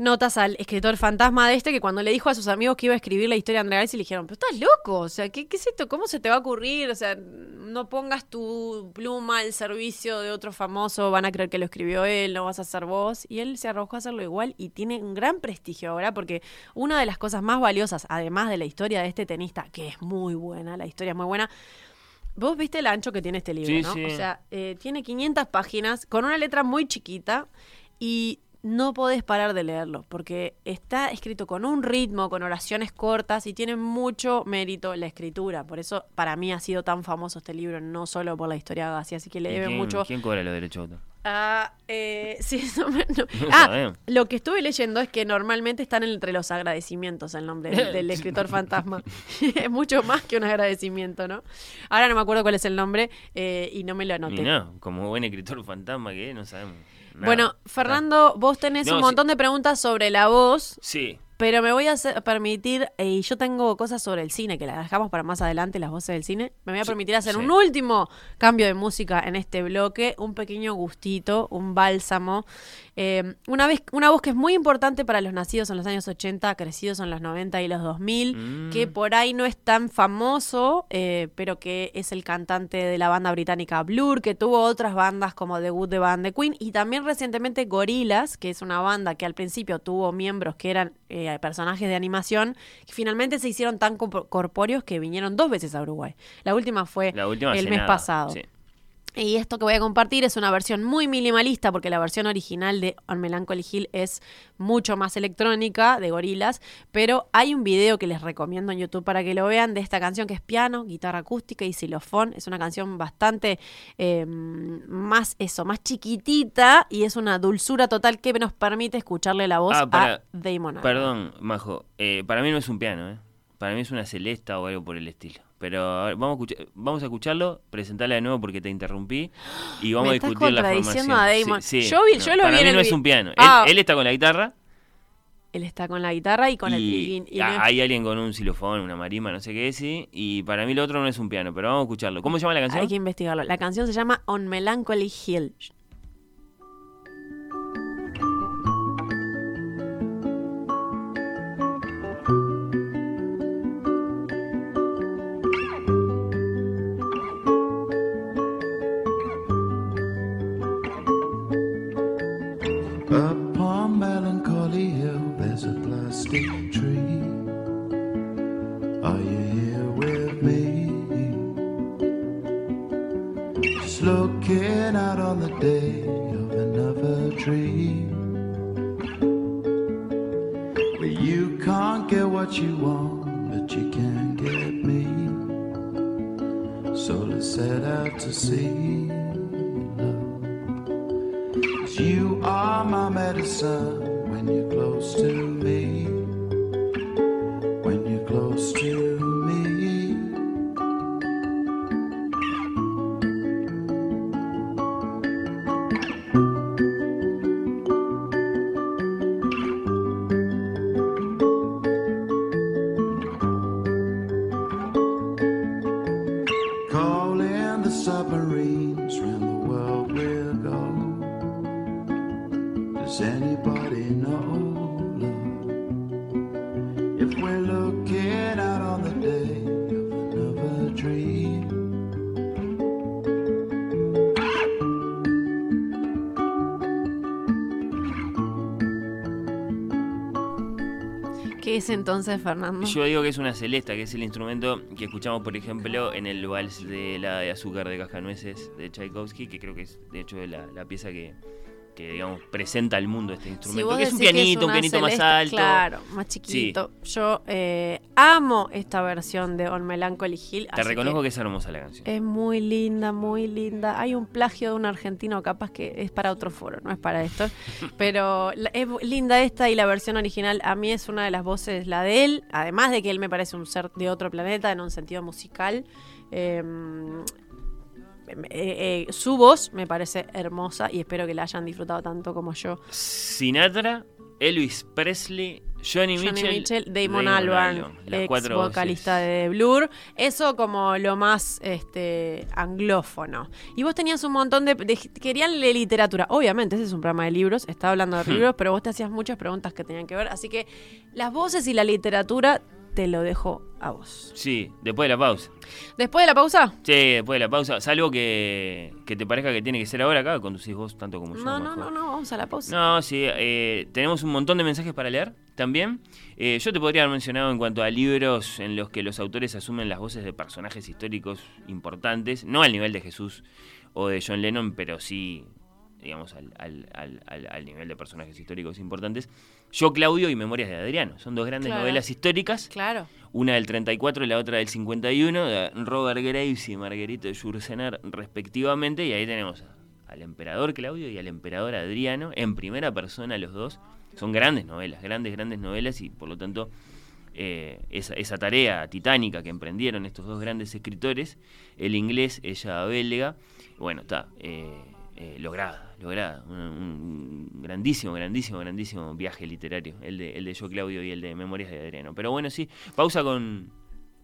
notas al escritor fantasma de este que cuando le dijo a sus amigos que iba a escribir la historia de Andrea Gassi le dijeron, pero estás loco, o sea, ¿qué, ¿qué es esto? ¿Cómo se te va a ocurrir? O sea, no pongas tu pluma al servicio de otro famoso, van a creer que lo escribió él, no vas a ser vos. Y él se arrojó a hacerlo igual y tiene un gran prestigio ahora porque una de las cosas más valiosas, además de la historia de este tenista, que es muy buena, la historia es muy buena, Vos viste el ancho que tiene este libro, Sí, ¿no? sí. O sea, eh, tiene 500 páginas con una letra muy chiquita y no podés parar de leerlo porque está escrito con un ritmo, con oraciones cortas y tiene mucho mérito la escritura. Por eso para mí ha sido tan famoso este libro, no solo por la historia de Agassi, así que le ¿Y debe quién, mucho ¿Quién cobra los derechos de autor? Ah, eh, sí, no me- no. No Ah, lo que estuve leyendo es que normalmente están entre los agradecimientos el nombre del, del escritor fantasma. es mucho más que un agradecimiento, ¿no? Ahora no me acuerdo cuál es el nombre eh, y no me lo Y anoté. no, como buen escritor fantasma que no sabemos. Bueno, Fernando, vos tenés No, un sí. montón de preguntas sobre la voz, Sí. Pero me voy a hacer- permitir, eh, y yo tengo cosas sobre el cine, que las dejamos para más adelante, las voces del cine. Me voy a Sí, permitir hacer sí. un último cambio de música en este bloque, un pequeño gustito, un bálsamo. Eh, una, vez, una voz que es muy importante para los nacidos en los años 80, crecidos en los 90 y los 2000, Mm. que por ahí no es tan famoso, eh, pero que es el cantante de la banda británica Blur, que tuvo otras bandas como The Good, The Band, The Queen, y también recientemente Gorillaz, que es una banda que al principio tuvo miembros que eran eh, personajes de animación, que finalmente se hicieron tan corp- corpóreos que vinieron dos veces a Uruguay. La última fue La última el mes pasado. sí. Y esto que voy a compartir es una versión muy minimalista porque la versión original de On Melancholy Hill es mucho más electrónica de gorilas, pero hay un video que les recomiendo en YouTube para que lo vean de esta canción que es piano, guitarra acústica y xilofón. Es una canción bastante eh, más eso, más chiquitita y es una dulzura total que nos permite escucharle la voz Ah, para- a Damon. Perdón, Majo. eh, para mí no es un piano, ¿eh? Para mí es una celesta o algo por el estilo. Pero a ver, vamos, a escuchar- vamos a escucharlo, presentarla de nuevo porque te interrumpí y vamos Me a discutir la formación. a Damon. Sí, sí, Yo vi- yo lo para vi en mí el no es un piano. Él, Ah. él está con la guitarra Él está con la guitarra y con el... y, y- no es- hay alguien con un xilofón, una marimba, no sé qué, sí. Y para mí lo otro no es un piano, pero vamos a escucharlo. ¿Cómo se llama la canción? Hay que investigarlo. La canción se llama On Melancholy Hill. Yo digo que es una celesta, que es el instrumento que escuchamos, por ejemplo, en el vals de la de azúcar de cascanueces de Tchaikovsky, que creo que es, de hecho, la, la pieza que, que, digamos, presenta al mundo este Si instrumento. vos que es un pianito, un pianito más alto. Claro, más chiquito. Yo eh, amo esta versión de On Melancholy Hill. Te reconozco que es hermosa la canción. Es muy linda, muy linda. Hay un plagio de un argentino, capaz que es para otro foro, no es para esto. Pero es linda esta y la versión original a mí es una de las voces, la de él. Además de que él me parece un ser de otro planeta en un sentido musical. eh, eh, eh, su voz me parece hermosa y espero que la hayan disfrutado tanto como yo. Sinatra, Elvis Presley, Johnny, Johnny Mitchell, Mitchell, Damon, las ex cuatro vocalista de Blur. Eso como lo más este anglófono. Y vos tenías un montón de, de- Querían leer literatura. Obviamente, ese es un programa de libros. Estaba hablando de Hmm. libros, pero vos te hacías muchas preguntas que tenían que ver. Así que las voces y la literatura te lo dejo a vos. Sí, después de la pausa. Después de la pausa. Sí, después de la pausa. Salvo que, que te parezca que tiene que ser ahora acá, conducís vos tanto como yo. No, no, no, no, vamos a la pausa. No, sí, eh, tenemos un montón de mensajes para leer también. Eh, yo te podría haber mencionado en cuanto a libros en los que los autores asumen las voces de personajes históricos importantes, no al nivel de Jesús o de John Lennon, pero sí, digamos, al- al- al- al nivel de personajes históricos importantes. Yo, Claudio y Memorias de Adriano. Son dos grandes Claro. novelas históricas, Claro. una del 34 y la otra del 51, de Robert Graves y Marguerite de Jursenar, respectivamente, y ahí tenemos al emperador Claudio y al emperador Adriano, en primera persona los dos. Son grandes novelas, grandes, grandes novelas, y por lo tanto eh, esa, esa tarea titánica que emprendieron estos dos grandes escritores, el inglés, ella belga, bueno, está, eh, eh, lograda, lograda, un, un grandísimo, grandísimo, grandísimo viaje literario, el de, el de Yo Claudio y el de Memorias de Adriano. Pero bueno, sí, pausa con...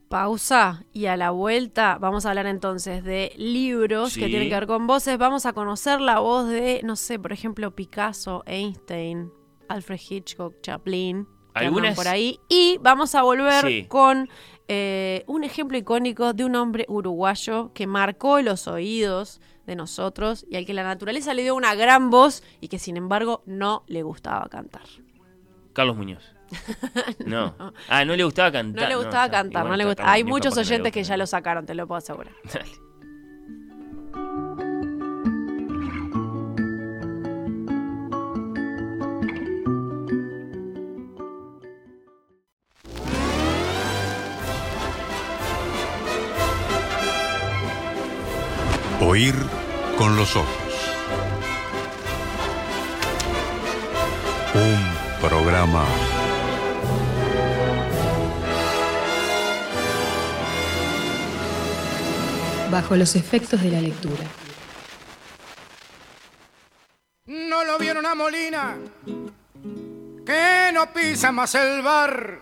Pausa y a la vuelta vamos a hablar entonces de libros que tienen que ver con voces. Vamos a conocer la voz de, no sé, por ejemplo, Picasso, Einstein, Alfred Hitchcock, Chaplin, Algunas- por ahí. Y vamos a volver Sí. con eh, un ejemplo icónico de un hombre uruguayo que marcó los oídos de nosotros y al que la naturaleza le dio una gran voz y que sin embargo no le gustaba cantar. Carlos Muñoz. no. Ah, no le gustaba cantar. No le gustaba cantar, no, le gustaba. Hay muchos oyentes que ya lo sacaron, te lo puedo asegurar. Dale. Oír con los ojos. Un programa Bajo los efectos de la lectura. No lo vieron a Molina, que no pisa más el bar.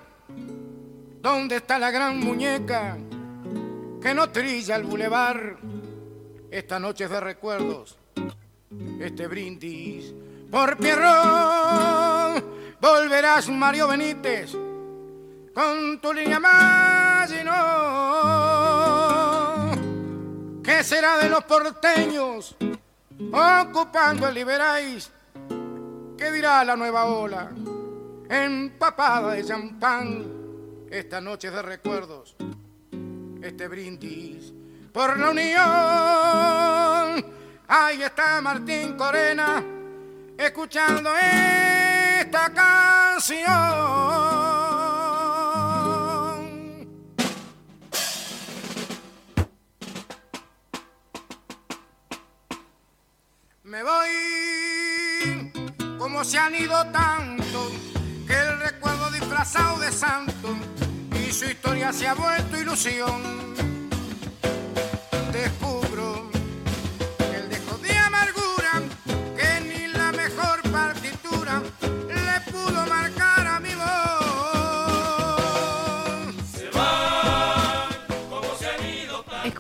¿Dónde está la gran muñeca que no trilla el bulevar? Esta noche de recuerdos, este brindis por Pierrón. Volverás, Mario Benítez, con tu línea más y no. ¿Qué será de los porteños ocupando el Liberáis? ¿Qué dirá la nueva ola? Empapada de champán, esta noche de recuerdos, este brindis por la unión. Ahí está Martín Corena, escuchando esta canción. Me voy como se han ido tanto que el recuerdo disfrazado de santo y su historia se ha vuelto ilusión.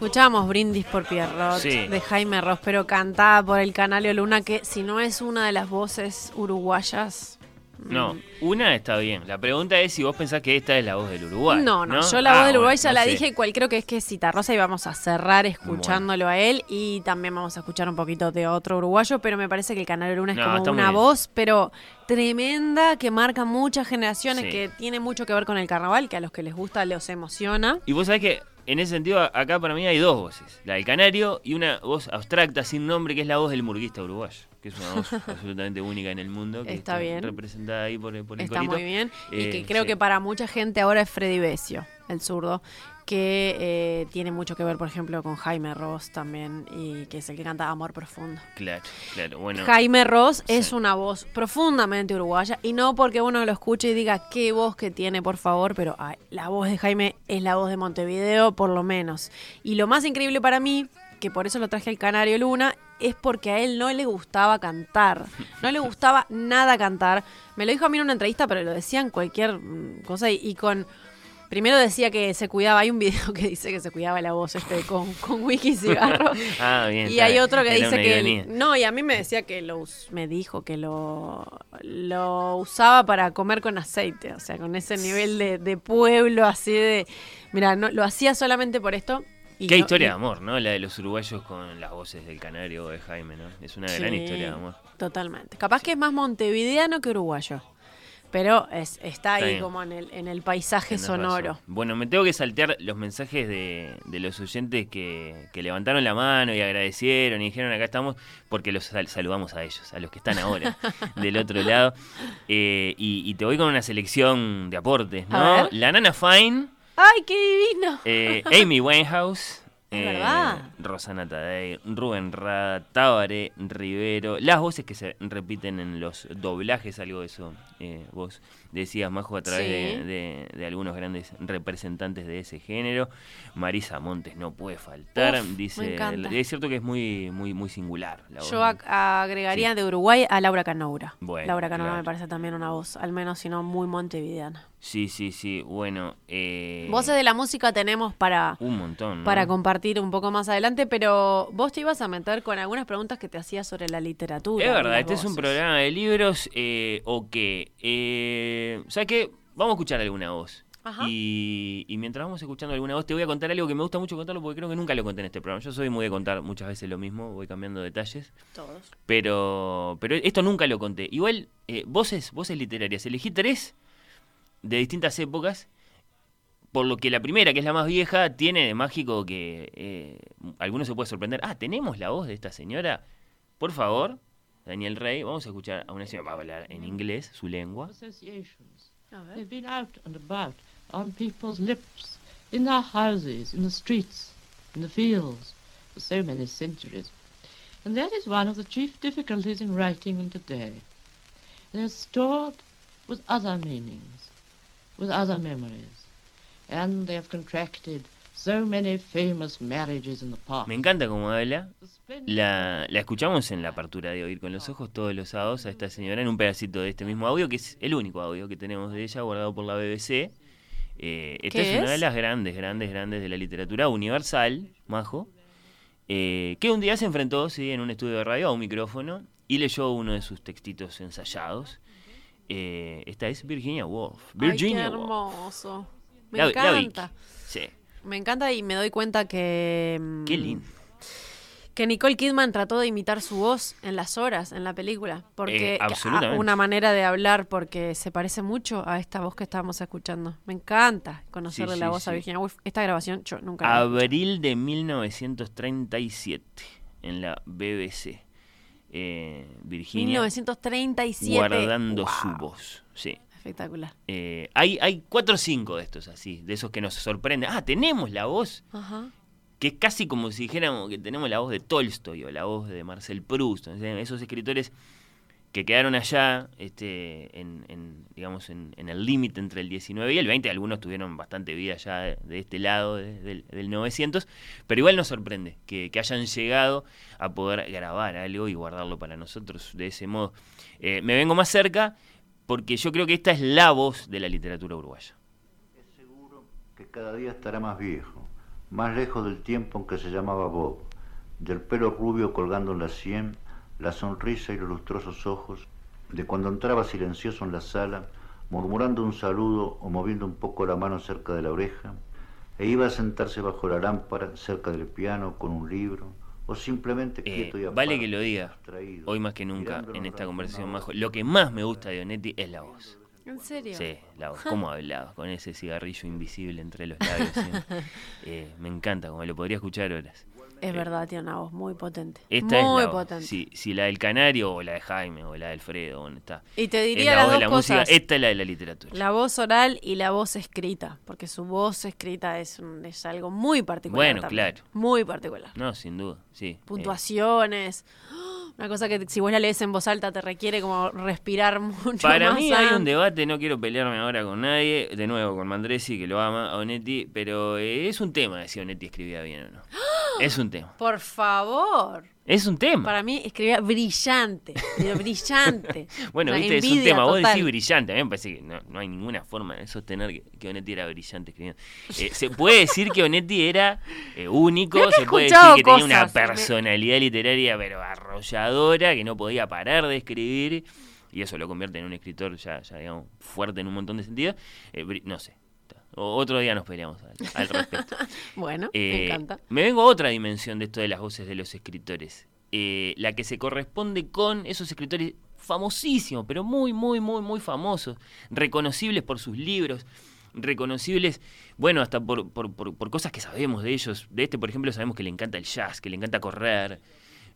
Escuchamos Brindis por Pierrot Sí. de Jaime Ross, pero cantada por el Canalio Luna, que si no es una de las voces uruguayas. No, una está bien. La pregunta es si vos pensás que esta es la voz del Uruguay. No, no, No, yo la Ah, voz del Uruguay bueno, ya no la sé. dije, igual creo que es que Citarrosa y vamos a cerrar escuchándolo a él y también vamos a escuchar un poquito de otro uruguayo, pero me parece que el Canal Luna es No, como una voz, pero tremenda, que marca muchas generaciones, Sí. que tiene mucho que ver con el carnaval, que a los que les gusta los emociona. Y vos sabés que en ese sentido acá para mí hay dos voces. La del canario y una voz abstracta sin nombre que es la voz del murguista uruguayo. Que es una voz absolutamente única en el mundo. Que Está bien. Representada ahí por, por el Está corito. muy bien. y Eh, que creo sí. que para mucha gente ahora es Freddy Besio, el zurdo, que eh, tiene mucho que ver, por ejemplo, con Jaime Ross también, y que es el que canta Amor Profundo. Claro, claro. Bueno, Jaime Ross es una voz profundamente uruguaya y no porque uno lo escuche y diga qué voz que tiene, por favor, pero ay, la voz de Jaime es la voz de Montevideo, por lo menos. Y lo más increíble para mí, que por eso lo traje al Canario Luna, es porque a él no le gustaba cantar. No le gustaba nada cantar. Me lo dijo a mí en una entrevista, pero lo decía en cualquier mm, cosa y, y con... Primero decía que se cuidaba, hay un video que dice que se cuidaba la voz este con, con whisky cigarro. Ah, bien, Y hay otro que dice que... ironía. No, y a mí me decía que lo... Me dijo que lo, lo usaba para comer con aceite. O sea, con ese nivel de, de pueblo así de... Mira, no, lo hacía solamente por esto. y Qué no- historia y- de amor, ¿no? La de los uruguayos con las voces del canario o de Jaime, ¿no? Es una gran historia de amor. Totalmente. Capaz que es más montevideano que uruguayo. Pero es, está ahí como en el, en el paisaje sonoro. razón. Bueno, me tengo que saltear los mensajes de, de los oyentes que, que levantaron la mano y agradecieron y dijeron acá estamos, porque los sal- saludamos a ellos, a los que están ahora del otro lado. Eh, y, y te voy con una selección de aportes, ¿no? La Nana Fine, ¡Ay, qué divino! eh, Amy Winehouse. Verdad. Rosana Tadei, Rubén Rada, Tabaré, Rivero, las voces que se repiten en los doblajes, algo de eso eh, vos decías, Majo, a través Sí. de, de- de algunos grandes representantes de ese género. Marisa Montes no puede faltar, Uf, dice, es cierto que es muy, muy, muy singular. La voz, Yo agregaría de Uruguay a Laura Canoura. Bueno, Laura Canoura claro. me parece también una voz, al menos si no muy montevideana. Sí, sí, sí, bueno. Eh, Voces de la música tenemos para, Un montón. ¿no? para compartir un poco más adelante, pero vos te ibas a meter con algunas preguntas que te hacía sobre la literatura. Es verdad, este es un programa de libros eh, o que... Eh, ¿Sabes qué? Vamos a escuchar alguna voz. Ajá. Y, y mientras vamos escuchando alguna voz, te voy a contar algo que me gusta mucho contarlo porque creo que nunca lo conté en este programa. Yo soy muy de contar muchas veces lo mismo, voy cambiando detalles. Todos. Pero, pero esto nunca lo conté. Igual, eh, voces, voces literarias. Elegí tres de distintas épocas. Por lo que la primera, que es la más vieja, tiene de mágico que eh, alguno se puede sorprender. Ah, ¿tenemos la voz de esta señora? Por favor, Daniel Rey, vamos a escuchar a una señora, va a hablar en inglés, su lengua. They've been out and about on people's lips, in their houses, in the streets, in the fields, for so many centuries. And that is one of the chief difficulties in writing them today. They're stored with other meanings, with other memories. And they have contracted so many famous marriages in the past. Me encanta cómo habla. La, la escuchamos en la apertura de Oír con los Ojos todos los sábados a esta señora en un pedacito de este mismo audio, que es el único audio que tenemos de ella guardado por la BBC. Eh, esta ¿Qué es, una de las grandes, grandes, grandes de la literatura universal, Majo, eh, que un día se enfrentó sí, en un estudio de radio a un micrófono y leyó uno de sus textitos ensayados. Eh, esta es Virginia Woolf. Virginia Ay, qué Woolf. hermoso. Me La- la encanta. Sí, Me encanta y me doy cuenta que. mm, qué lindo. Que Nicole Kidman trató de imitar su voz en las horas, en la película. Porque Eh, absolutamente. ah, una manera de hablar, porque se parece mucho a esta voz que estábamos escuchando. Me encanta conocerle Sí, la sí, voz a. Virginia Woolf. Esta grabación yo nunca la Abril de 1937 en la BBC. Eh, Virginia 1937. guardando su voz. Sí. Espectacular. Eh, hay, hay cuatro o cinco de estos así, de esos que nos sorprenden. Ah, tenemos la voz, Ajá. que es casi como si dijéramos que tenemos la voz de Tolstoy o la voz de Marcel Proust. Esos escritores que quedaron allá, este, en, digamos, en, el límite entre el 19 y el 20. Algunos tuvieron bastante vida ya de, este lado de- del, del 900, pero igual nos sorprende que, que hayan llegado a poder grabar algo y guardarlo para nosotros de ese modo. Eh, me vengo más cerca porque yo creo que esta es la voz de la literatura uruguaya. Es seguro que cada día estará más viejo, más lejos del tiempo en que se llamaba Bob, del pelo rubio colgando en la sien, la sonrisa y los lustrosos ojos, de cuando entraba silencioso en la sala, murmurando un saludo o moviendo un poco la mano cerca de la oreja, e iba a sentarse bajo la lámpara, cerca del piano, con un libro, o simplemente Eh, quieto y vale aparte, que lo diga, hoy más que nunca, en esta conversación, Majo. Lo que más me gusta de Onetti es la voz. ¿En serio? Sí, la voz. ¿Cómo hablaba? Con ese cigarrillo invisible entre los labios. ¿sí? Eh, me encanta, como lo podría escuchar horas. Es verdad, tiene una voz muy potente. Esta muy es la potente. Si, si la del Canario o la de Jaime o la de Alfredo, bueno, está. Y te Es diría la las voz de dos la cosas. música, esta es la de la literatura. La voz oral y la voz escrita, porque su voz escrita es, un- es algo muy particular. Bueno, también. claro. Muy particular. No, sin duda, sí. Eh, Puntuaciones. Una cosa que si vos la lees en voz alta te requiere como respirar mucho Para más mí hay un debate, no quiero pelearme ahora con nadie, de nuevo con Mandresi, que lo ama, a Onetti, pero eh, es un tema de si Onetti escribía bien o no. Es un tema. Por favor. Es un tema. Para mí escribía brillante. pero brillante. Bueno, Una viste, es un tema. Vos total. decís brillante. A mí me parece que no, no hay ninguna forma de sostener que, que Onetti era brillante escribiendo. Eh, se puede decir que Onetti era eh, único, se puede decir que tenía una me- personalidad literaria, pero arrolladora, que no podía parar de escribir. Y eso lo convierte en un escritor ya, ya digamos, fuerte en un montón de sentidos. Eh, no sé. O- Otro día nos peleamos al, al respecto. Bueno, me Eh, encanta. me vengo a otra dimensión de esto de las voces de los escritores. Eh, la que se corresponde con esos escritores famosísimos, pero muy, muy, muy, muy famosos, reconocibles por sus libros, reconocibles, bueno, hasta por, por, por- por cosas que sabemos de ellos. De este, por ejemplo, sabemos que le encanta el jazz, que le encanta correr,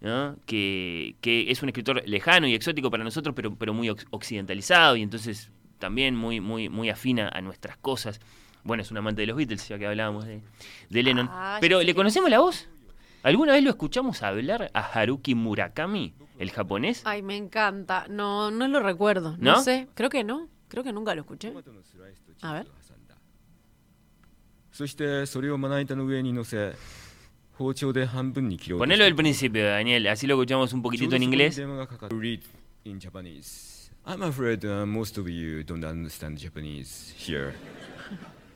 ¿no? que, que es un escritor lejano y exótico para nosotros, pero, pero muy occidentalizado y entonces también muy, muy, muy afina a nuestras cosas Bueno, es un amante de los Beatles, ya que hablábamos de, de Lennon. Ah, ya pero, sé ¿le quién conocemos la voz? ¿Alguna vez lo escuchamos hablar a Haruki Murakami, el japonés? Ay, me encanta. No, no lo recuerdo. No, ¿No? sé. Creo que no. Creo que nunca lo escuché. A ver. そしてそれをまな板の上に乗せ包丁で半分に切ろうと Ponelo del principio, Daniel, así lo escuchamos un poquitito en inglés. ちょうどそこに電話がかかって Read in Japanese I'm afraid、uh, most of you don't understand Japanese here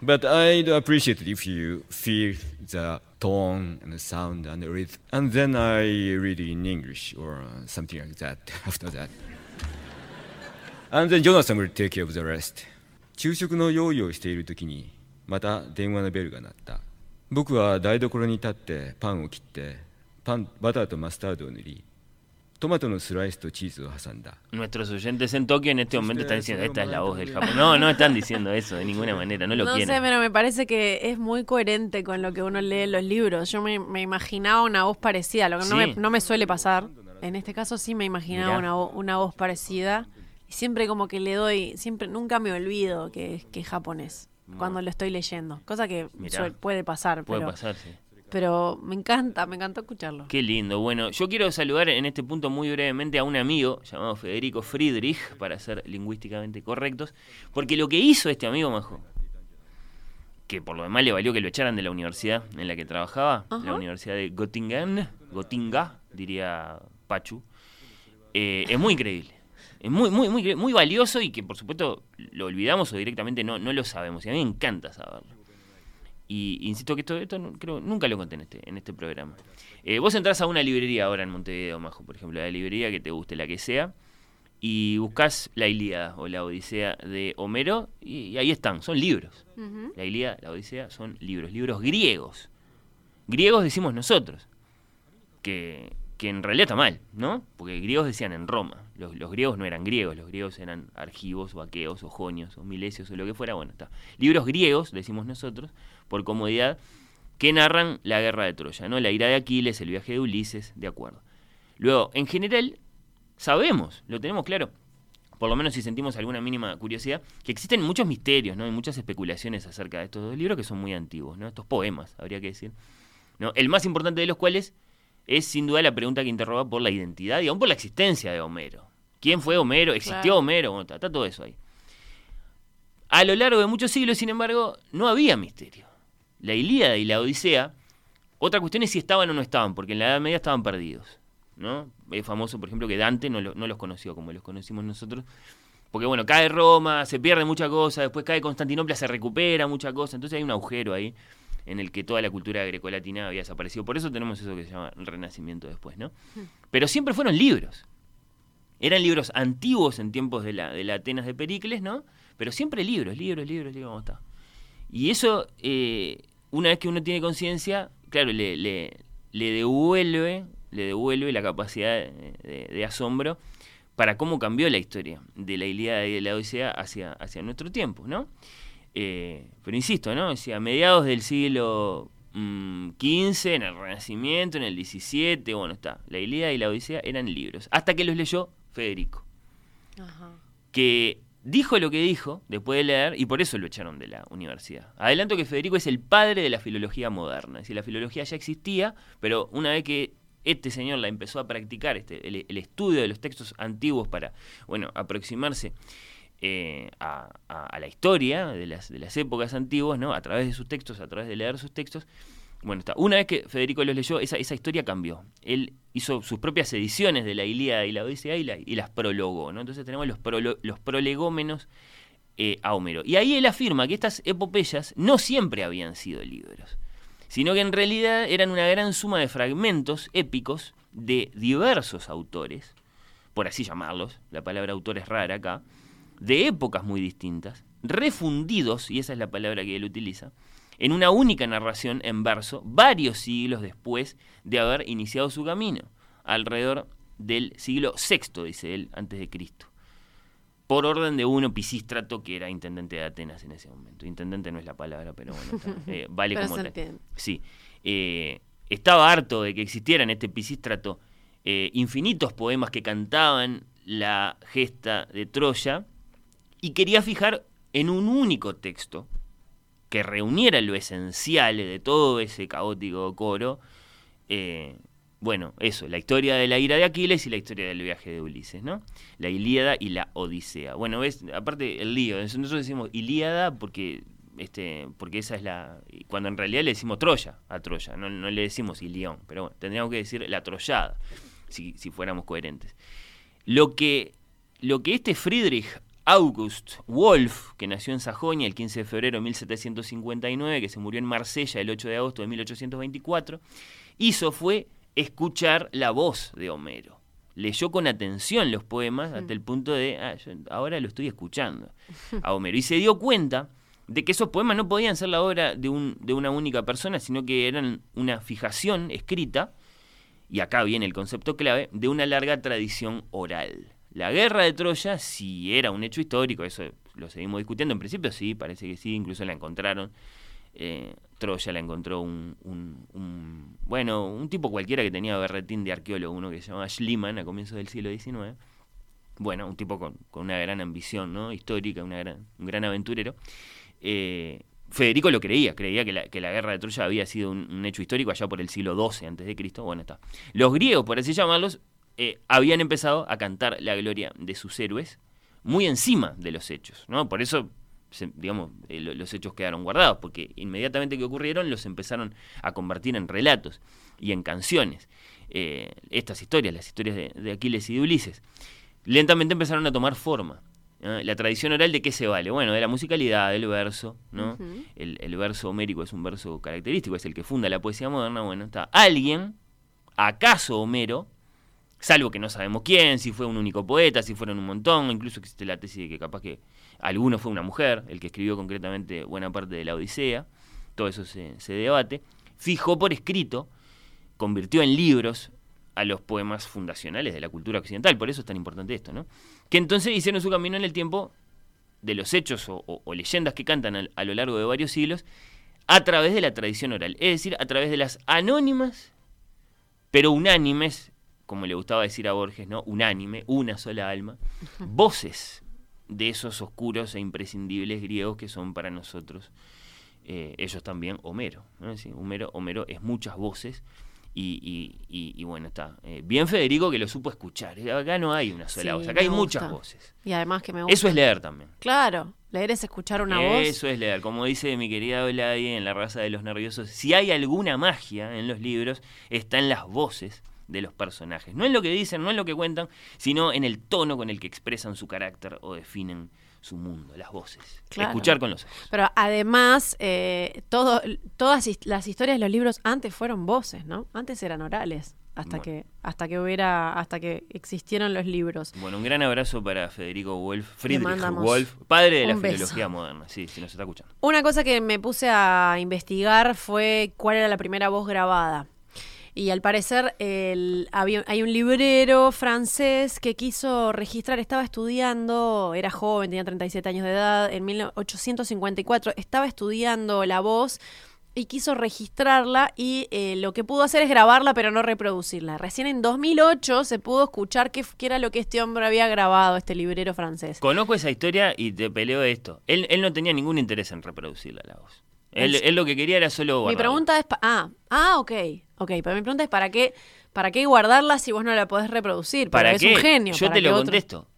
But I'd appreciate it if you feel the tone and the sound and the rhythm and then I read in English or something like that after that And then Jonathan will take care of the rest 昼食の用意をしている時にまた電話のベルが鳴った僕は台所に立ってパンを切ってパンバターとマスタードを塗り トマトのスライスとチーズを挟んだ Nuestros oyentes en Tokio en este momento están diciendo, esta es la voz del Japón. No, no están diciendo eso de ninguna manera, no lo No quieren. sé, pero me parece que es muy coherente con lo que uno lee en los libros. Yo me, me imaginaba una voz parecida, lo que no, Sí. me, no me suele pasar. En este caso sí me imaginaba Mirá. una, vo- una voz parecida. Y siempre como que le doy, siempre nunca me olvido que, que es japonés cuando lo estoy leyendo. Cosa que Mirá. suel- puede pasar, Puede pero pasar, sí. pero me encanta, me encantó escucharlo. Qué lindo. Bueno, yo quiero saludar en este punto muy brevemente a un amigo llamado Federico Friedrich, para ser lingüísticamente correctos, porque lo que hizo este amigo, Majo, que por lo demás le valió que lo echaran de la universidad en la que trabajaba, la. Universidad de Göttingen, Gotinga, diría Pachu, eh, es muy increíble. Es muy, muy, muy, muy valioso y que por supuesto lo olvidamos o directamente no, no lo sabemos. Y a mí me encanta saberlo. Y insisto que esto, esto creo, nunca lo conté en este, en este programa. Eh, vos entrás a una librería ahora en Montevideo, Majo, por ejemplo, la librería que te guste, la que sea, y buscas la Ilíada o la Odisea de Homero, y, y ahí están, son libros. La Ilíada, la Odisea son libros, libros griegos. Griegos decimos nosotros, que, que en realidad está mal, ¿no? Porque griegos decían en Roma. Los, griegos no eran griegos, los griegos eran argivos o aqueos o jonios o milesios o lo que fuera. Bueno, está. Libros griegos, decimos nosotros, por comodidad, que narran la guerra de Troya, ¿no? La ira de Aquiles, el viaje de Ulises, de acuerdo. Luego, en general, sabemos, lo tenemos claro, por lo menos si sentimos alguna mínima curiosidad, que existen muchos misterios, ¿no? Y muchas especulaciones acerca de estos dos libros que son muy antiguos, ¿no? Estos poemas, habría que decir. ¿no? El más importante de los cuales es sin duda la pregunta que interroga por la identidad y aún por la existencia de Homero. ¿Quién fue Homero? ¿Existió Claro. Homero? Bueno, está, está todo eso ahí. A lo largo de muchos siglos, sin embargo, no había misterio. La Ilíada y la Odisea, otra cuestión es si estaban o no estaban, porque en la Edad Media estaban perdidos. ¿no? Es famoso, por ejemplo, que Dante no, lo- no los conoció como los conocimos nosotros. Porque bueno, cae Roma, se pierde mucha cosa, después cae Constantinopla, se recupera mucha cosa. Entonces hay un agujero ahí en el que toda la cultura grecolatina había desaparecido. Por eso tenemos eso que se llama el Renacimiento después, ¿no? Pero siempre fueron libros. Eran libros antiguos en tiempos de la, de Atenas de Pericles, ¿no? Pero siempre libros, libros, libros, libros, ¿cómo está? Y eso, eh, una vez que uno tiene conciencia, claro, le, le, devuelve, le devuelve la capacidad de, asombro para cómo cambió la historia de la Ilíada y de la Odisea hacia, hacia nuestro tiempo, ¿no? Eh, pero insisto, ¿no? O a mediados del siglo mm, XV, en el Renacimiento, en el XVII, bueno, está, la Ilíada y la Odisea eran libros, hasta que los leyó Federico Ajá. que dijo lo que dijo después de leer y por eso lo echaron de la universidad. Adelanto que Federico es el padre de la filología moderna. Es decir, la filología ya existía, pero una vez que este señor la empezó a practicar, este, el, el estudio de los textos antiguos para, bueno, aproximarse eh, a, a- a la historia de las, de las épocas antiguas, ¿no? A través de sus textos, a través de leer sus textos. Bueno, está. Una vez que Federico los leyó, esa, esa historia cambió. Él hizo sus propias ediciones de la Ilíada y la Odisea y, y las prologó, ¿no? Entonces tenemos los, prolo- los prolegómenos eh, a Homero. Y ahí él afirma que estas epopeyas no siempre habían sido libros, sino que en realidad eran una gran suma de fragmentos épicos de diversos autores, por así llamarlos, la palabra autor es rara acá, de épocas muy distintas, refundidos, y esa es la palabra que él utiliza, en una única narración en verso, varios siglos después de haber iniciado su camino, alrededor del siglo VI, dice él, antes de Cristo. Por orden de uno, Pisístrato, que era intendente de Atenas en ese momento. Intendente no es la palabra, pero bueno, está, eh, vale Pero como tal. Sí. Eh, estaba harto de que existieran este Pisístrato eh, infinitos poemas que cantaban la gesta de Troya y quería fijar en un único texto que reuniera lo esencial de todo ese caótico coro. eh, bueno, eso, la historia de la ira de Aquiles y la historia del viaje de Ulises, ¿no? La Ilíada y la Odisea. Bueno, ves, aparte el lío, nosotros decimos Ilíada porque este porque esa es la cuando en realidad le decimos Troya a Troya, no, le decimos Ilión, pero bueno, tendríamos que decir la Troyada si, si fuéramos coherentes. Lo que lo que este Friedrich August Wolf, que nació en Sajonia el 15 de febrero de 1759, que se murió en Marsella el 8 de agosto de 1824, hizo fue escuchar la voz de Homero. Leyó con atención los poemas hasta el punto de, ah, yo ahora lo estoy escuchando a Homero. Y se dio cuenta de que esos poemas no podían ser la obra de, un, de una única persona, sino que eran una fijación escrita, y acá viene el concepto clave, de una larga tradición oral. La guerra de Troya, si era un hecho histórico, eso lo seguimos discutiendo, en principio sí, parece que sí, incluso la encontraron. eh, Troya la encontró un, bueno, un tipo cualquiera que tenía berretín de arqueólogo, uno que se llamaba Schliemann a comienzos del siglo XIX. Bueno, un tipo con, una gran ambición ¿no? histórica, un gran aventurero. Eh, Federico lo creía, creía que la, que la guerra de Troya había sido un, un hecho histórico allá por el siglo XII antes de Cristo. Bueno, está. Los griegos, por así llamarlos, eh, habían empezado a cantar la gloria de sus héroes muy encima de los hechos, ¿no? Por eso, se- digamos, eh, lo- los hechos quedaron guardados, porque inmediatamente que ocurrieron los empezaron a convertir en relatos y en canciones. Eh, estas historias, las historias de, de Aquiles y de Ulises, lentamente empezaron a tomar forma. ¿no? La tradición oral de qué se vale? Bueno, de la musicalidad, del verso, ¿no? El, el verso homérico es un verso característico, es el que funda la poesía moderna. Bueno, está. Alguien, acaso Homero, salvo que no sabemos quién, si fue un único poeta, si fueron un montón, incluso existe la tesis de que capaz que alguno fue una mujer, el que escribió concretamente buena parte de la Odisea, todo eso se, debate, fijó por escrito, convirtió en libros a los poemas fundacionales de la cultura occidental, por eso es tan importante esto, ¿no? Que entonces hicieron su camino en el tiempo de los hechos o, leyendas que cantan al- a lo largo de varios siglos a través de la tradición oral, es decir, a través de las anónimas pero unánimes, como le gustaba decir a Borges, ¿no? Unánime, una sola alma, voces de esos oscuros e imprescindibles griegos que son para nosotros, eh, ellos también, Homero. ¿no? Sí, Homero. Homero es muchas voces. Y, y- y- y bueno, está. eh, bien Federico que lo supo escuchar. eh, Acá no hay una sola Sí, voz, acá hay muchas voces. Y además que me gusta. Eso es leer también. Claro, leer es escuchar una voz. Eso es leer. Como dice mi querida Oladie en La raza de los nerviosos, si hay alguna magia en los libros, está en las voces de los personajes. No en lo que dicen, no en lo que cuentan, sino en el tono con el que expresan su carácter o definen su mundo, las voces. Claro. Escuchar con los ojos. Pero además, eh, todo, todas las historias de los libros antes fueron voces, ¿no? Antes eran orales. Hasta Bueno. que, hasta que hubiera, hasta que existieron los libros. Bueno, un gran abrazo para Federico Wolf, Friedrich Wolf, padre de la beso. filología moderna. Sí, si nos está escuchando. Una cosa que me puse a investigar fue cuál era la primera voz grabada. Y al parecer el- había- hay un librero francés que quiso registrar, estaba estudiando, era joven, tenía 37 años de edad, en 1854, estaba estudiando la voz y quiso registrarla y eh, lo que pudo hacer es grabarla pero no reproducirla. Recién en 2008 se pudo escuchar qué, qué era lo que este hombre había grabado, este librero francés. Conozco esa historia y te peleo esto. Él, él no tenía ningún interés en reproducirla la voz. Él, Es- él lo que quería era solo Mi pregunta es, ah, ah, ok, ok, pero mi pregunta es para qué, para qué guardarla si vos no la podés reproducir. ¿Para es qué? un genio. Yo ¿para te lo otro? contesto.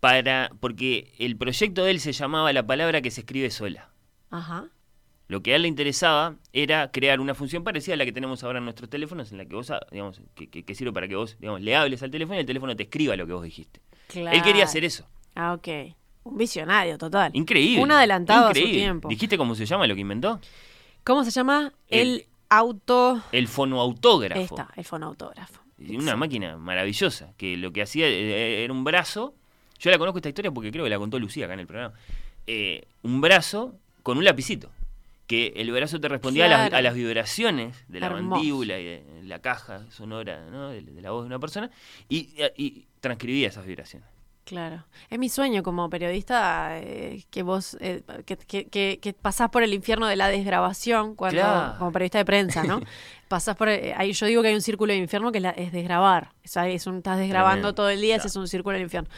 Para, porque el proyecto de él se llamaba La palabra que se escribe sola. Ajá. Lo que a él le interesaba era crear una función parecida a la que tenemos ahora en nuestros teléfonos, en la que vos, ah, digamos, que, que- que sirve para que vos, digamos, le hables al teléfono y el teléfono te escriba lo que vos dijiste. Claro. Él quería hacer eso. Ah, ok. Un visionario, total. Increíble. Un adelantado a su increíble. tiempo. ¿Dijiste cómo se llama lo que inventó? ¿Cómo se llama? El- El, auto... El fonoautógrafo. Está, el fonautógrafo. Y Una máquina maravillosa, que lo que hacía eh, era un brazo. Yo la conozco esta historia porque creo que la contó Lucía acá en el programa. Eh, un brazo con un lapicito. Que el brazo te respondía a, las, a las vibraciones de la Hermoso. mandíbula y de la caja sonora ¿no? de, de la voz de una persona y, y transcribía esas vibraciones. Claro. Es mi sueño como periodista eh, que vos, eh, que, que, que- que pasás por el infierno de la desgrabación cuando, Claro. como periodista de prensa, ¿no? pasás por, eh, ahí yo digo que hay un círculo de infierno que es, la- es desgrabar. Es un, estás desgrabando Tremendo. todo el día, ese es un círculo del infierno.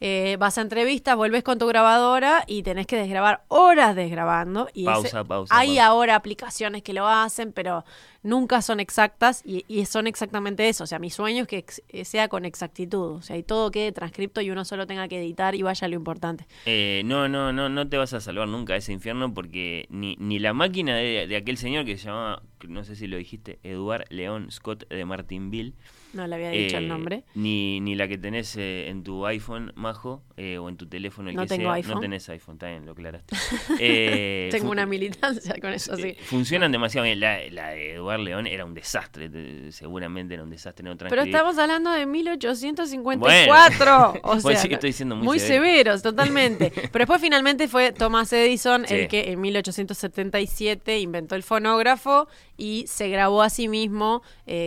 Eh, vas a entrevistas, volvés con tu grabadora y tenés que desgrabar horas desgrabando. Y Pausa, ese- pausa, Hay pausa. ahora aplicaciones que lo hacen, pero nunca son exactas y, y son exactamente eso. O sea, mi sueño es que ex- eh, sea con exactitud. O sea, y todo quede transcripto y uno solo tenga que editar y vaya lo importante. Eh, no, no, no, no te vas a salvar nunca de ese infierno porque ni, ni la máquina de, de aquel señor que se llamaba, no sé si lo dijiste, Eduard León Scott de Martinville. No le había dicho el eh, nombre. Ni, ni la que tenés eh, en tu iPhone, Majo, eh, o en tu teléfono, el No que tengo sea. iPhone. No tenés iPhone, bien, lo aclaraste. Tengo una militancia con eso, sí. Funcionan demasiado bien. La, la de Eduard León era un desastre, te- seguramente era un desastre. No Pero estamos hablando de 1854. o Bueno, sea, sí que estoy diciendo muy muy severo. severos, totalmente. Pero después finalmente fue Thomas Edison Sí. el que en 1877 inventó el fonógrafo y se grabó a sí mismo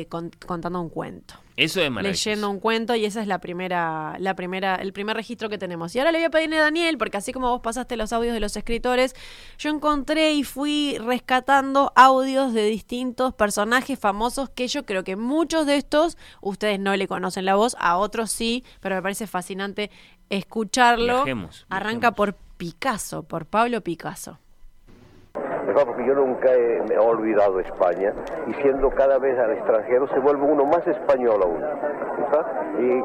con- contando un cuento. Eso es maravilloso. leyendo un cuento y esa es la primera, la primera, el primer registro que tenemos. Y ahora le voy a pedirle a Daniel, porque así como vos pasaste los audios de los escritores, yo encontré y fui rescatando audios de distintos personajes famosos que yo creo que muchos de estos ustedes no le conocen la voz, a otros sí, pero me parece fascinante escucharlo. Viajemos, Arranca por Picasso, por Pablo Picasso. Verdad, porque yo nunca he, me he olvidado España y siendo cada vez al extranjero se vuelve uno más español aún. Y, y-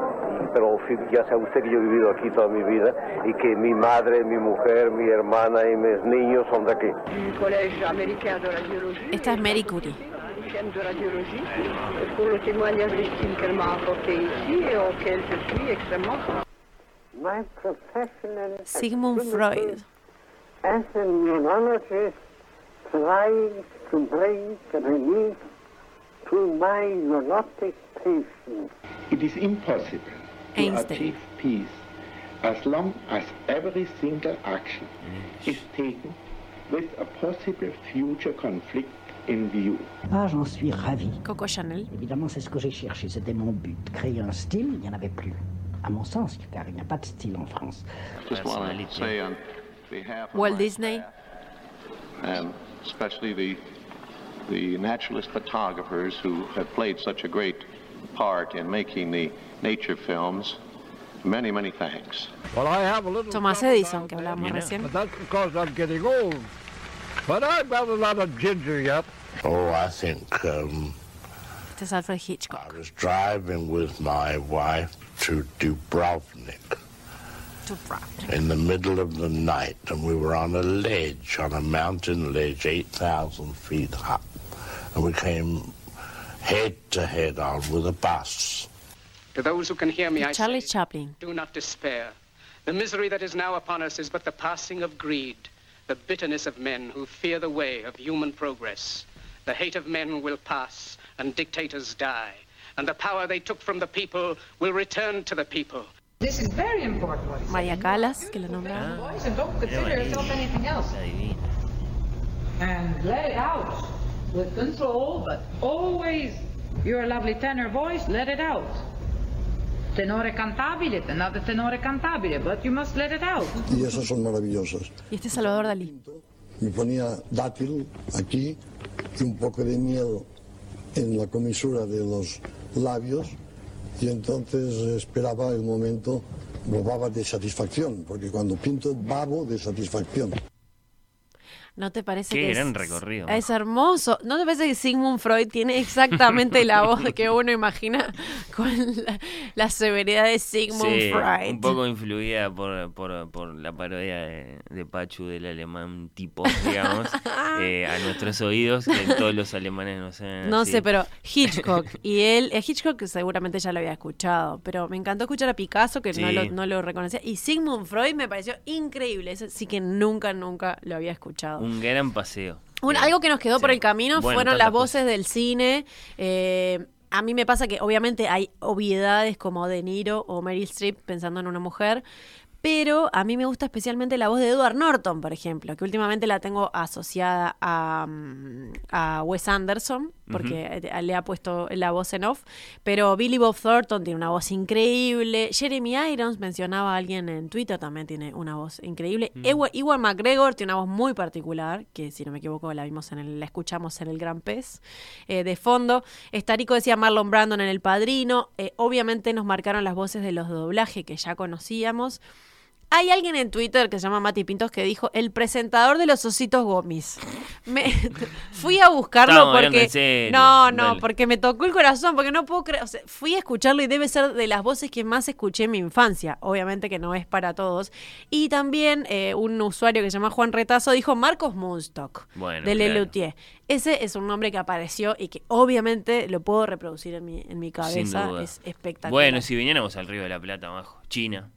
pero ya sabe usted que yo he vivido aquí toda mi vida y que mi madre, mi mujer, mi hermana y mis niños son de aquí. Esta es Mary Curie. De radiologie pour le témoignage d'estime qu'elle m'a apporté ici et auquel je suis extrêmement My profession and Sigmund Freud. As a neurologist tries to bring relief to my neurotic patients. It is impossible to Einstein. achieve peace as long as every single action is taken with a possible future conflict in view. Ah, j'en suis ravi. Coco Chanel. Évidemment, c'est ce que j'ai cherché, c'était mon but. Créer un style, il n'y en avait plus. À mon sens, car il n'y a pas de style en France. Just want to behalf of Walt my Disney. and especially the the naturalist photographers who have played such a great part in making the nature films. Many, many thanks. Well, I have a little Thomas Edison, que hablábamos recién. but that's because I'm getting old. But I've got a lot of ginger yet. Oh, I think um, Este es Alfred Hitchcock. I was driving with my wife to Dubrovnik in the middle of the night, and we were on a ledge, on a mountain ledge, 8,000 feet up, and we came head to head on with a bus. To those who can hear me, I Charlie say, Chaplin. do not despair. The misery that is now upon us is but the passing of greed, the bitterness of men who fear the way of human progress. The hate of men will pass, and dictators die, and the power they took from the people will return to the people. This is very important what he said. María Calas, que la nombraba. Boys, and don't consider yourself anything else. And let it out with control, but always your lovely tenor voice, let it out. Tenore cantabile, another tenore cantabile, but you must let it out. Y esas son maravillosas. Y este es Salvador Dalí. Me ponía dátil aquí y un poco de miedo en la comisura de los labios y entonces esperaba el momento, bobaba de satisfacción, porque cuando pinto babo de satisfacción. ¿No te parece Qué que gran es, recorrido. es hermoso? ¿No te parece que Sigmund Freud tiene exactamente la voz que uno imagina con la, la severidad de Sigmund Sí, Freud? un poco influida por, por, por la parodia de, de Pachu del alemán tipo, digamos, eh, a nuestros oídos, que todos los alemanes no sé. No sé, pero Hitchcock. Y él, eh, Hitchcock seguramente ya lo había escuchado, pero me encantó escuchar a Picasso, que no, lo, no lo reconocía. Y Sigmund Freud me pareció increíble. Ese sí que nunca, nunca lo había escuchado. Un gran paseo. Un- algo que nos quedó por el camino Bueno, fueron las voces del cine. Eh, a mí me pasa que obviamente hay obviedades como De Niro o Meryl Streep pensando en una mujer. Pero a mí me gusta especialmente la voz de Edward Norton, por ejemplo, que últimamente la tengo asociada a, mm, a Wes Anderson, porque eh, le ha puesto la voz en off. Pero Billy Bob Thornton tiene una voz increíble. Jeremy Irons, mencionaba a alguien en Twitter, también tiene una voz increíble. Ewa- Ewan McGregor tiene una voz muy particular, que si no me equivoco la vimos en el, la escuchamos en El Gran Pez. Eh, de fondo, Estarico decía Marlon Brandon en El Padrino. Eh, obviamente nos marcaron las voces de los de doblaje que ya conocíamos. Hay alguien en Twitter que se llama Mati Pintos que dijo el presentador de los ositos gomis. Me, fui a buscarlo Estamos porque en serio, no, no, dale. porque me tocó el corazón, porque no puedo creer, o sea, fui a escucharlo y debe ser de las voces que más escuché en mi infancia. Obviamente que no es para todos. Y también eh, un usuario que se llama Juan Retazo dijo Marcos Moonstock Bueno, de claro. Lelutier. Ese es un nombre que apareció y que obviamente lo puedo reproducir en mi, en mi cabeza. Es espectacular. Bueno, si viniéramos al Río de la Plata abajo, China.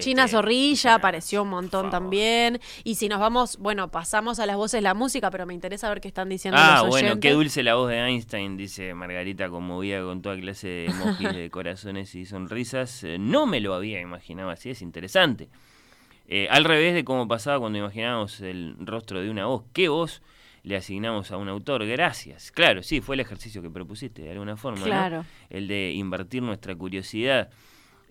China este, Zorrilla apareció un montón también. Y si nos vamos, bueno, pasamos a las voces la música, pero me interesa ver qué están diciendo Ah, los bueno, qué dulce la voz de Einstein, dice Margarita, conmovida con toda clase de emojis de corazones y sonrisas. Eh, no me lo había imaginado así, es interesante. Eh, al revés de cómo pasaba cuando imaginábamos el rostro de una voz. ¿Qué voz le asignamos a un autor? Gracias. Claro, sí, fue el ejercicio que propusiste de alguna forma, ¿no? Claro. El de invertir nuestra curiosidad.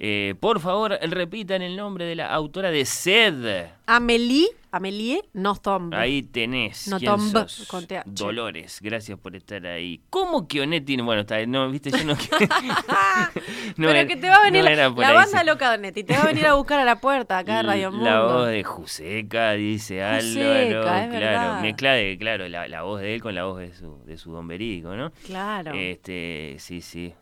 Eh, por favor, repitan el nombre de la autora de Sed. Amélie Amélie Nothomb. Ahí tenés. No ¿Quién tombe, sos? con TH. Dolores, gracias por estar ahí. ¿Cómo que Onet tiene? Bueno, está, no, viste, yo no. no Pero era- que te va a venir no la, la banda sí. loca de Netti, te va a venir a buscar a la puerta acá de Radio Mundo. La voz de Juseca, dice Álvaro. claro, verdad. mezcla de, claro, la, la voz de él con la voz de su, de su don ¿no? Claro. Este, sí, sí.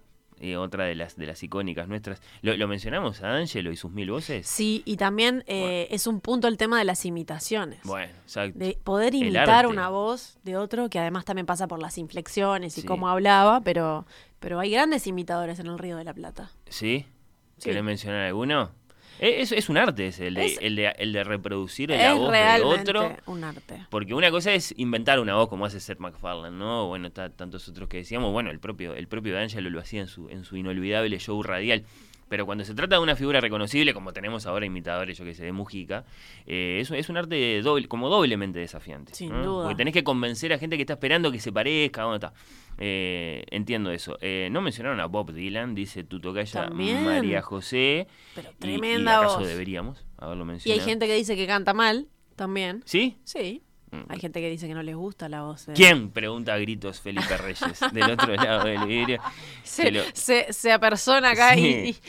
Y otra de las de las icónicas nuestras. ¿Lo, lo mencionamos a Angelo y sus mil voces? Sí, y también eh, es un punto el tema de las imitaciones. Bueno, exacto. De poder imitar una voz de otro, que además también pasa por las inflexiones y Sí. cómo hablaba, pero, pero hay grandes imitadores en el Río de la Plata. ¿Sí? Sí. ¿Querés mencionar alguno? Es, es un arte ese, el de, Es- el de, el de reproducir la voz de realmente otro. un arte. Porque una cosa es inventar una voz como hace Seth MacFarlane, ¿no? Bueno, está tantos otros que decíamos, bueno, el propio, el propio D'Angelo lo hacía en su, en su inolvidable show radial. Pero cuando se trata de una figura reconocible, como tenemos ahora imitadores, yo que sé, de Mujica, eh, es, es un arte doble, como doblemente desafiante. Sin ¿no? duda. Porque tenés que convencer a gente que está esperando que se parezca, bueno, está. Eh, entiendo eso. Eh, no mencionaron a Bob Dylan, dice tu tocaya. María José. Pero Y- tremenda y, acaso voz. deberíamos haberlo Y mencionado. hay gente que dice que canta mal también. ¿Sí? Sí. Mm. Hay gente que dice que no les gusta la voz. de- ¿Quién? Pregunta a gritos Felipe Reyes, del otro lado del vidrio. Se, lo- se, se apersona acá y, Sí.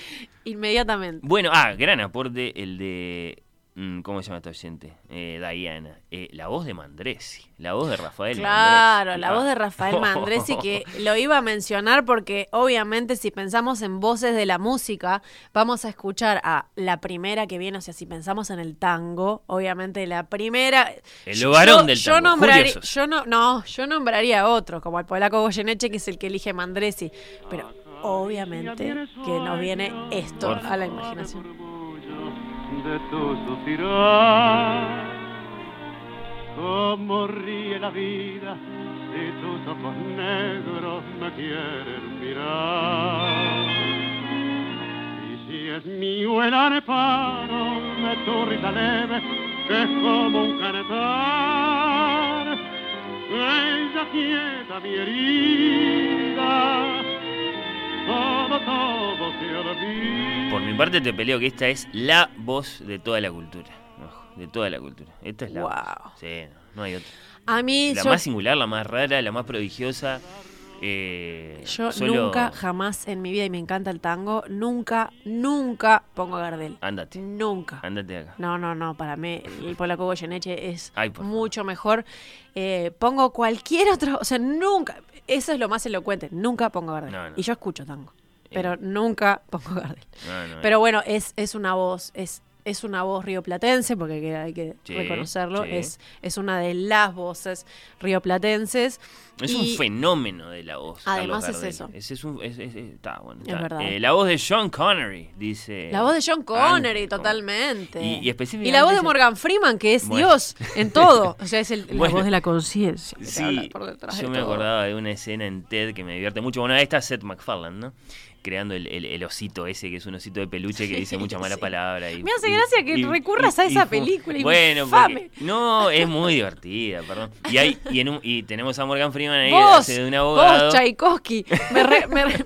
y- inmediatamente. Bueno, ah, gran aporte el de. Mm, ¿Cómo se llama esta oyente? Eh, Diana. Eh, la voz de Mandresi. La voz de Rafael Claro, Mandresi. la voz de Ah. Rafael Mandresi que lo iba a mencionar porque obviamente si pensamos en voces de la música, vamos a escuchar a la primera que viene, o sea, si pensamos en el tango, obviamente la primera... El Yo- varón del yo tango, nombraría, Julio Sosa. yo no, no, yo nombraría a otro, como el polaco Goyeneche, que es el que elige Mandresi, pero obviamente que nos viene esto a la imaginación. De tu suspirar. Cómo ríe la vida si tus ojos negros me quieren mirar. Y si es mío el aneparo de tu risa leve, que es como un canetar, ella quieta mi herida, todo, todo se olvida. Por mi parte te peleo que esta es la voz de toda la cultura. De toda la cultura. Esta es la voz. Sí, no, no hay otra. A mí La yo- más singular, la más rara, la más prodigiosa. eh, Yo solo- nunca, jamás en mi vida, y me encanta el tango, nunca, nunca pongo a Gardel. Andate. Nunca. Andate acá. No, no, no, para mí el polaco Goyeneche es Ay, mucho mejor. Eh, pongo cualquier otro, o sea, nunca, eso es lo más elocuente, nunca pongo Gardel. No, no. Y yo escucho tango, pero nunca pongo Gardel. Pero bueno, es, es una voz, es, es una voz rioplatense, porque hay que, Sí, reconocerlo, sí. es, es una de las voces rioplatenses. Es y- un fenómeno de la voz. Además es eso. Es, es un, es- es- está bueno. Es está. verdad. Eh, la voz de Sean Connery, dice. La voz de John Connery, totalmente. Y- y específicamente la voz de Morgan Freeman, que es Bueno. Dios en todo. O sea, es el- la voz de la conciencia. Sí, yo me todo. acordaba de una escena en TED que me divierte mucho. Bueno, ahí está Seth MacFarlane, ¿no? Creando el, el- el osito ese, que es un osito de peluche que dice mucha mala Sí. palabra. Y, Me hace y- gracia que y- recurras y- a esa y- película Bueno, infame. porque- no, es muy divertida, perdón. Y, hay, y, en un- y tenemos a Morgan Freeman ahí, Vos, de un abogado. vos, Tchaikovsky, me re- me re-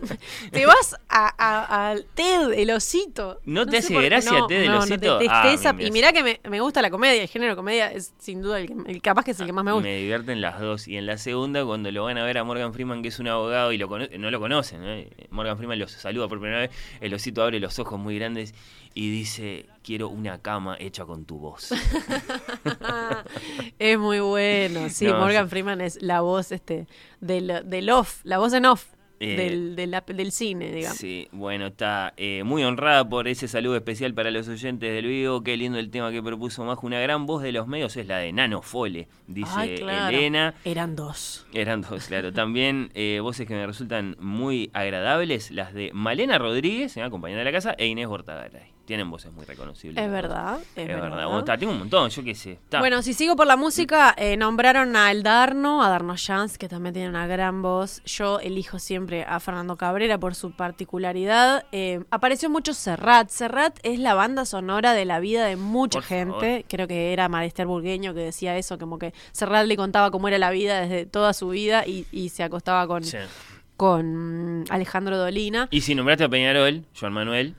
te vas a, Ted, el osito. ¿No te hace por gracia no, Ted, el no, osito? Te Ah, y mirá que me, me gusta la comedia, el género comedia es sin duda el, el capaz que es el que más me gusta. Me divierten las dos. Y en la segunda, cuando lo van a ver a Morgan Freeman, que es un abogado, y lo no lo conocen, ¿no? Morgan Freeman los saluda por primera vez, el osito abre los ojos muy grandes y dice, quiero una cama hecha con tu voz. Es muy bueno, sí, No, Morgan. Freeman es la voz este del, del off, la voz en off Eh, del, del cine, digamos. Sí, bueno, está eh, muy honrada por ese saludo especial para los oyentes del vivo. Qué lindo el tema que propuso Majo. Una gran voz de los medios es la de Nano Fole, dice Ay, claro. Elena. Eran dos. Eran dos, claro. También eh, voces que me resultan muy agradables, las de Malena Rodríguez, compañera de la casa, e Inés Bortagaray. Tienen voces muy reconocibles. Es verdad, es Es, verdad. verdad. Bueno, está, tengo un montón, yo qué sé. Está. Bueno, si sigo por la música, eh, nombraron a El Darno, a Darno Jans, que también tiene una gran voz. Yo elijo siempre a Fernando Cabrera por su particularidad. Eh, apareció mucho Serrat. Serrat es la banda sonora de la vida de mucha Por gente. favor. Creo que era Marester Burgueño que decía eso, como que Serrat le contaba cómo era la vida desde toda su vida y, y se acostaba con, Sí. con Alejandro Dolina. Y si nombraste a Peñarol, Joan Manuel,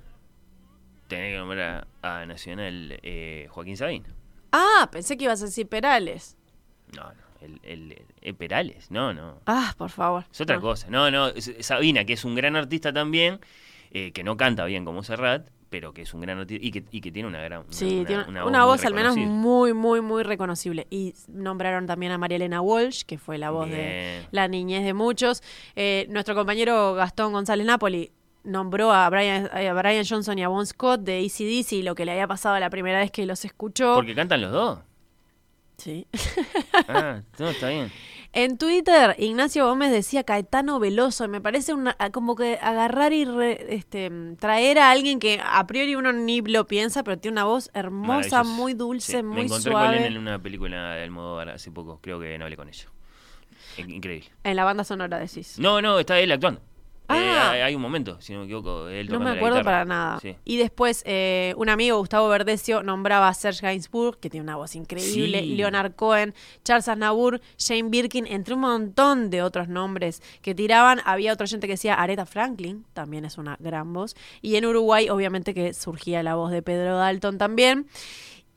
tenés que nombrar a, Nacional eh, Joaquín Sabina. Ah, pensé que ibas a decir Perales. No, no. El, el- el Perales, no, no. Ah, por favor. Es otra No. cosa. No, no. Sabina, que es un gran artista también, eh, que no canta bien como Serrat, pero que es un gran artista y que, y que tiene una gran. una- Sí, una, tiene una una, muy voz al menos muy, muy, muy reconocible. Y nombraron también a María Elena Walsh, que fue la voz de la niñez de muchos. Eh, nuestro compañero Gastón González Napoli nombró a Brian, a Brian Johnson y a Bon Scott de ACDC y lo que le había pasado la primera vez que los escuchó. Porque cantan los dos. Sí. Ah, no, está bien. En Twitter, Ignacio Gómez decía Caetano Veloso. Me parece una, como que agarrar y re- este, traer a alguien que a priori uno ni lo piensa, pero tiene una voz hermosa, muy dulce, Sí, Me muy encontré con suave. él en una película de Almodóvar hace poco. Creo que no hablé con ella. In- Increíble. En la banda sonora decís. No, no, está él actuando. Eh, Ah. hay, hay un momento, si no me equivoco. Él No me acuerdo para nada. Sí. Y después, eh, un amigo, Gustavo Verdecio, nombraba a Serge Gainsbourg, que tiene una voz increíble, Sí. Leonard Cohen, Charles Aznavour, Jane Birkin, entre un montón de otros nombres que tiraban. Había otra gente que decía Aretha Franklin, también es una gran voz. Y en Uruguay, obviamente, que surgía la voz de Pedro Dalton también.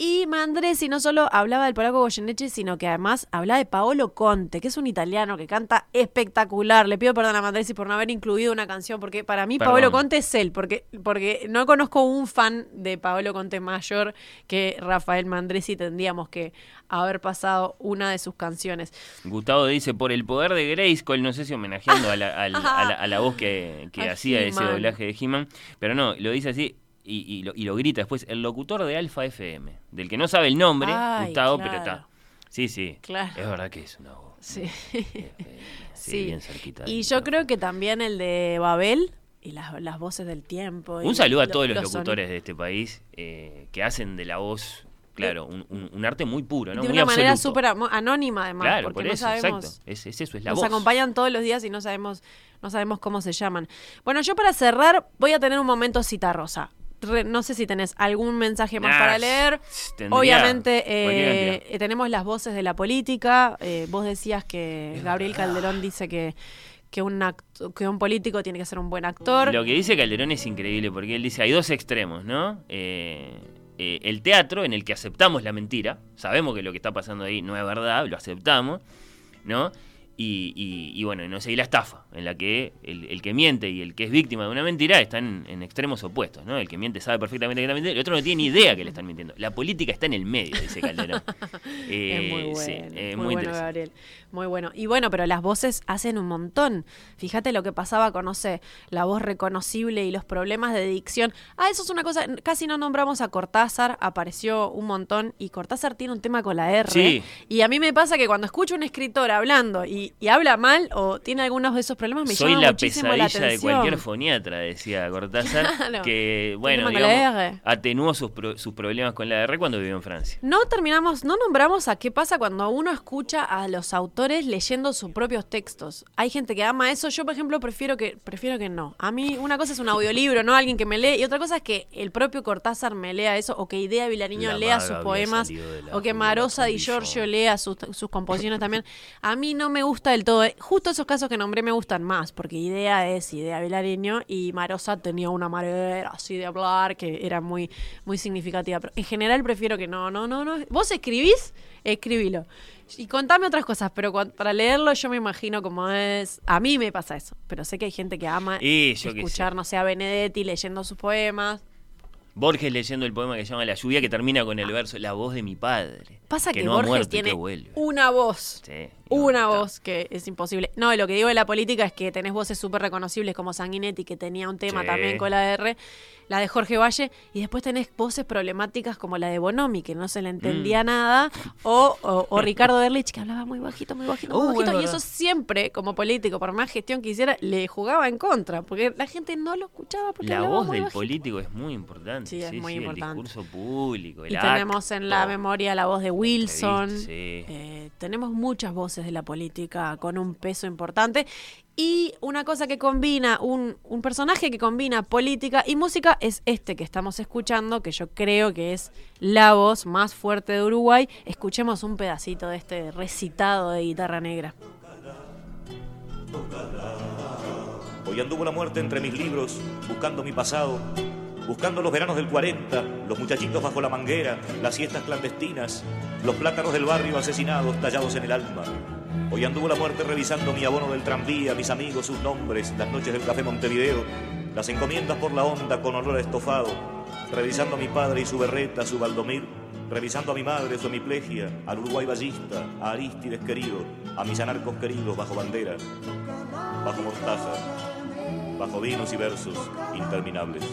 Y Mandresi no solo hablaba del polaco Goyeneche, sino que además hablaba de Paolo Conte, que es un italiano que canta espectacular. Le pido perdón a Mandresi por no haber incluido una canción, porque para mí Perdón. Paolo Conte es él, porque, porque no conozco un fan de Paolo Conte mayor que Rafael Mandresi. Tendríamos que haber pasado una de sus canciones. Gustavo dice, por el poder de Grayskull, no sé si homenajeando a la, a la, a la voz que, que A hacía ese doblaje de He-Man, pero no, lo dice así y, y lo, y lo grita después, el locutor de Alfa FM, del que no sabe el nombre, Ay, Gustavo, claro. pero está. Sí, sí, Claro. es verdad que es una voz. Sí. Sí, Sí. bien cerquita. Y yo creo que también el de Babel y las, las voces del tiempo. y Un saludo a todos los, locutores de este país eh, que hacen de la voz, claro, un, un- un arte muy puro, ¿no? De muy una manera súper anónima, además, Claro, porque por no eso, sabemos. exacto. Es, es eso, es la Nos voz. acompañan todos los días y no sabemos, no sabemos cómo se llaman. Bueno, yo para cerrar voy a tener un momento cita rosa. Re- no sé si tenés algún mensaje más Nah, para leer. tendría Obviamente eh, eh, tenemos las voces de la política. Eh, vos decías que Gabriel Calderón dice que, que, un que un político tiene que ser un buen actor. Lo que dice Calderón es increíble porque él dice hay dos extremos, ¿no? Eh, el teatro en el que aceptamos la mentira, sabemos que lo que está pasando ahí no es verdad, lo aceptamos, ¿no? Y, y- y bueno, no sé, y la estafa, en la que el, el que miente y el que es víctima de una mentira están en extremos opuestos, ¿no? El que miente sabe perfectamente que está mintiendo, el otro no tiene ni idea que le están mintiendo. La política está en el medio, dice Calderón. Eh, es muy bueno, sí, eh, muy, muy bueno. Gabriel. Muy bueno. Y bueno, pero las voces hacen un montón. Fíjate lo que pasaba con, no sé, la voz reconocible y los problemas de dicción. Ah, eso es una cosa, casi no nombramos a Cortázar, apareció un montón y Cortázar tiene un tema con la R. Sí. Y a mí me pasa que cuando escucho a un escritor hablando y, y habla mal o tiene algunos de esos problemas, me Soy llama la muchísimo pesadilla la de atención. cualquier foniatra, decía Cortázar, Claro. que bueno, digamos, atenuó sus, pro- sus problemas con la R cuando vivió en Francia. No terminamos, no nombramos a qué pasa cuando uno escucha a los autores leyendo sus propios textos. Hay gente que ama eso, yo por ejemplo prefiero que prefiero que no. A mí una cosa es un audiolibro, no alguien que me lee, y otra cosa es que el propio Cortázar me lea eso o que Idea Vilariño La lea sus poemas de o que Marosa Di Giorgio lea sus, sus composiciones también. A mí no me gusta del todo. Justo esos casos que nombré me gustan más, porque Idea es Idea Vilariño y Marosa tenía una manera así de hablar que era muy, muy significativa. Pero en general prefiero que no, no, no, no. Vos escribís, escribilo. Y contame otras cosas, pero para leerlo yo me imagino cómo es. A mí me pasa eso, pero sé que hay gente que ama Y escuchar, no sé, a Benedetti leyendo sus poemas. Borges leyendo el poema que se llama La lluvia, que termina con el verso La voz de mi padre. Pasa que, no Borges muerto tiene que una voz. Sí. Una voz que es imposible. No, lo que digo de la política es que tenés voces súper reconocibles como Sanguinetti, que tenía un tema Sí. también con la R, la de Jorge Valle, y después tenés voces problemáticas como la de Bonomi, que no se le entendía Mm. nada, o, o- o Ricardo Erlich, que hablaba muy bajito, muy bajito, muy Uh, es bajito, y eso siempre, como político, por más gestión que hiciera, le jugaba en contra, porque la gente no lo escuchaba porque La voz muy del bajito. político es muy importante. Sí, es muy El importante. discurso público, el Y tenemos en la memoria la voz de Wilson. Eh, tenemos muchas voces de la política con un peso importante. Y una cosa que combina, un, un personaje que combina política y música es este que estamos escuchando, que yo creo que es la voz más fuerte de Uruguay. Escuchemos un pedacito de este recitado de guitarra negra. Hoy anduvo la muerte entre mis libros, buscando mi pasado. buscando los veranos del 40, los muchachitos bajo la manguera, las siestas clandestinas, los plátanos del barrio asesinados tallados en el alma. Hoy anduvo la muerte revisando mi abono del tranvía, mis amigos, sus nombres, las noches del café Montevideo, las encomiendas por la onda con olor a estofado, revisando a mi padre y su berreta, su Valdomir, revisando a mi madre, su hemiplegia, al Uruguay ballista, a Aristides querido, a mis anarcos queridos bajo bandera, bajo mostaza, bajo vinos y versos interminables.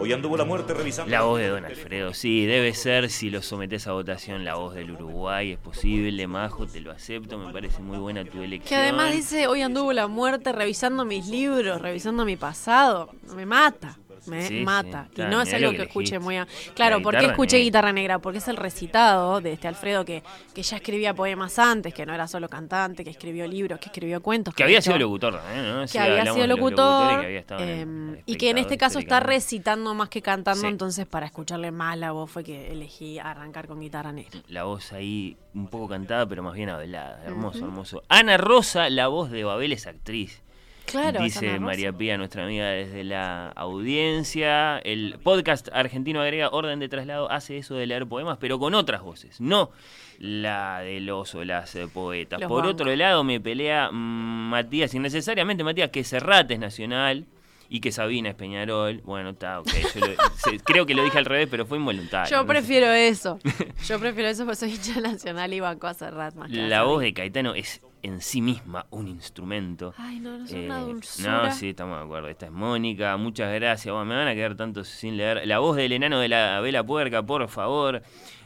Hoy anduvo la muerte revisando. La voz de Don Alfredo, sí, debe ser, si lo sometes a votación, la voz del Uruguay, es posible, Majo, te lo acepto, me parece muy buena tu elección. Que además dice, hoy anduvo la muerte revisando mis libros, revisando mi pasado. Me mata. Me Sí, sí, mata. y no es algo que que escuche muy a... Claro, La ¿por qué escuché negra. guitarra negra? Porque es el recitado de este Alfredo que, que ya escribía poemas antes, que no era solo cantante, que escribió libros, que escribió cuentos. Que había sido locutor también, ¿no? que había sido locutor que había en em, y que en este caso está recitando más que cantando, Sí. entonces para escucharle más la voz fue que elegí arrancar con guitarra negra. La voz ahí un poco cantada, pero más bien hablada. Hermoso, hermoso. Ana Rosa, la voz de Babel es actriz. Claro, Dice. María Pía, nuestra amiga desde la audiencia. El podcast argentino agrega orden de traslado, hace eso de leer poemas, pero con otras voces, no la de los o las eh, poetas. Los Por bancos. otro lado, me pelea mm, Matías, innecesariamente Matías, que Serrat es nacional y que Sabina es Peñarol. Bueno, está, ok. yo lo- se- creo que lo dije al revés, pero fue involuntario. Yo no sé. prefiero eso. Yo prefiero eso porque soy hincha nacional y banco a Serrat más La voz de Caetano es en sí misma un instrumento. Ay, no, no es Eh, una dulzura. No, sí, estamos de acuerdo. Esta es Mónica, muchas gracias. Bueno, me van a quedar tantos sin leer. La voz del enano de la vela puerca, por favor.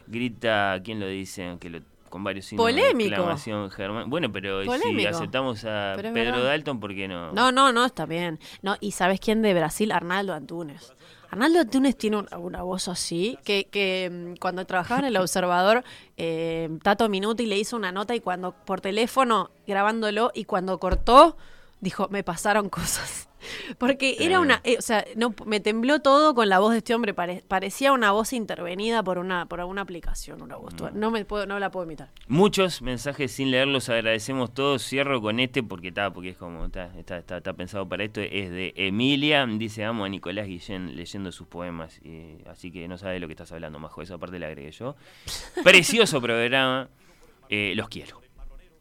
Grita, ¿quién lo dice? Que lo, con varios signos Polémico. de Germán. Bueno, pero si aceptamos a Pedro verdad. Dalton, ¿por qué no? No, no, no, está bien. No, y ¿sabes quién de Brasil? Arnaldo Antunes. Arnaldo Antunes tiene una, una voz así, que, que mm, cuando trabajaba en El Observador, eh, Tato Minuti le hizo una nota y cuando por teléfono grabándolo y cuando cortó, dijo, me pasaron cosas. Porque era una, eh, o sea, no, me tembló todo con la voz de este hombre, pare- parecía una voz intervenida por una, por una aplicación, una voz. Mm. No me puedo, no la puedo imitar. Muchos mensajes sin leerlos, agradecemos todos. Cierro con este porque está, porque es como está, está, está, está pensado para esto. Es de Emilia, dice amo a Nicolás Guillén leyendo sus poemas. así que no sabe de lo que estás hablando, Majo. Esa parte la agregué yo. Precioso programa. eh, los quiero.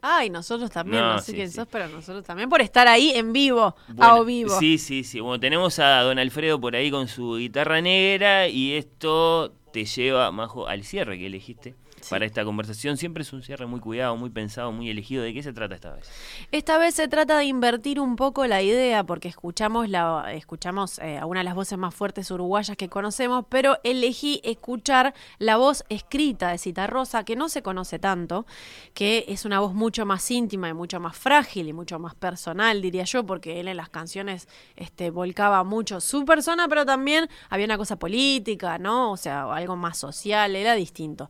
Ay, nosotros también, No, no, sé sí, quién sí. sos, pero nosotros también por estar ahí en vivo, a o vivo. Sí, sí, sí. Bueno, tenemos a don Alfredo por ahí con su guitarra negra y esto te lleva, Majo, al cierre que elegiste para esta conversación. Siempre es un cierre muy cuidado, muy pensado, muy elegido. ¿De qué se trata esta vez? Esta vez se trata de invertir un poco la idea, porque escuchamos, la, escuchamos eh, a una de las voces más fuertes uruguayas que conocemos, pero elegí escuchar la voz escrita de Citarrosa, que no se conoce tanto, que es una voz mucho más íntima y mucho más frágil y mucho más personal, diría yo, porque él en las canciones este, volcaba mucho su persona, pero también había una cosa política, ¿no? O sea, algo más social, era distinto.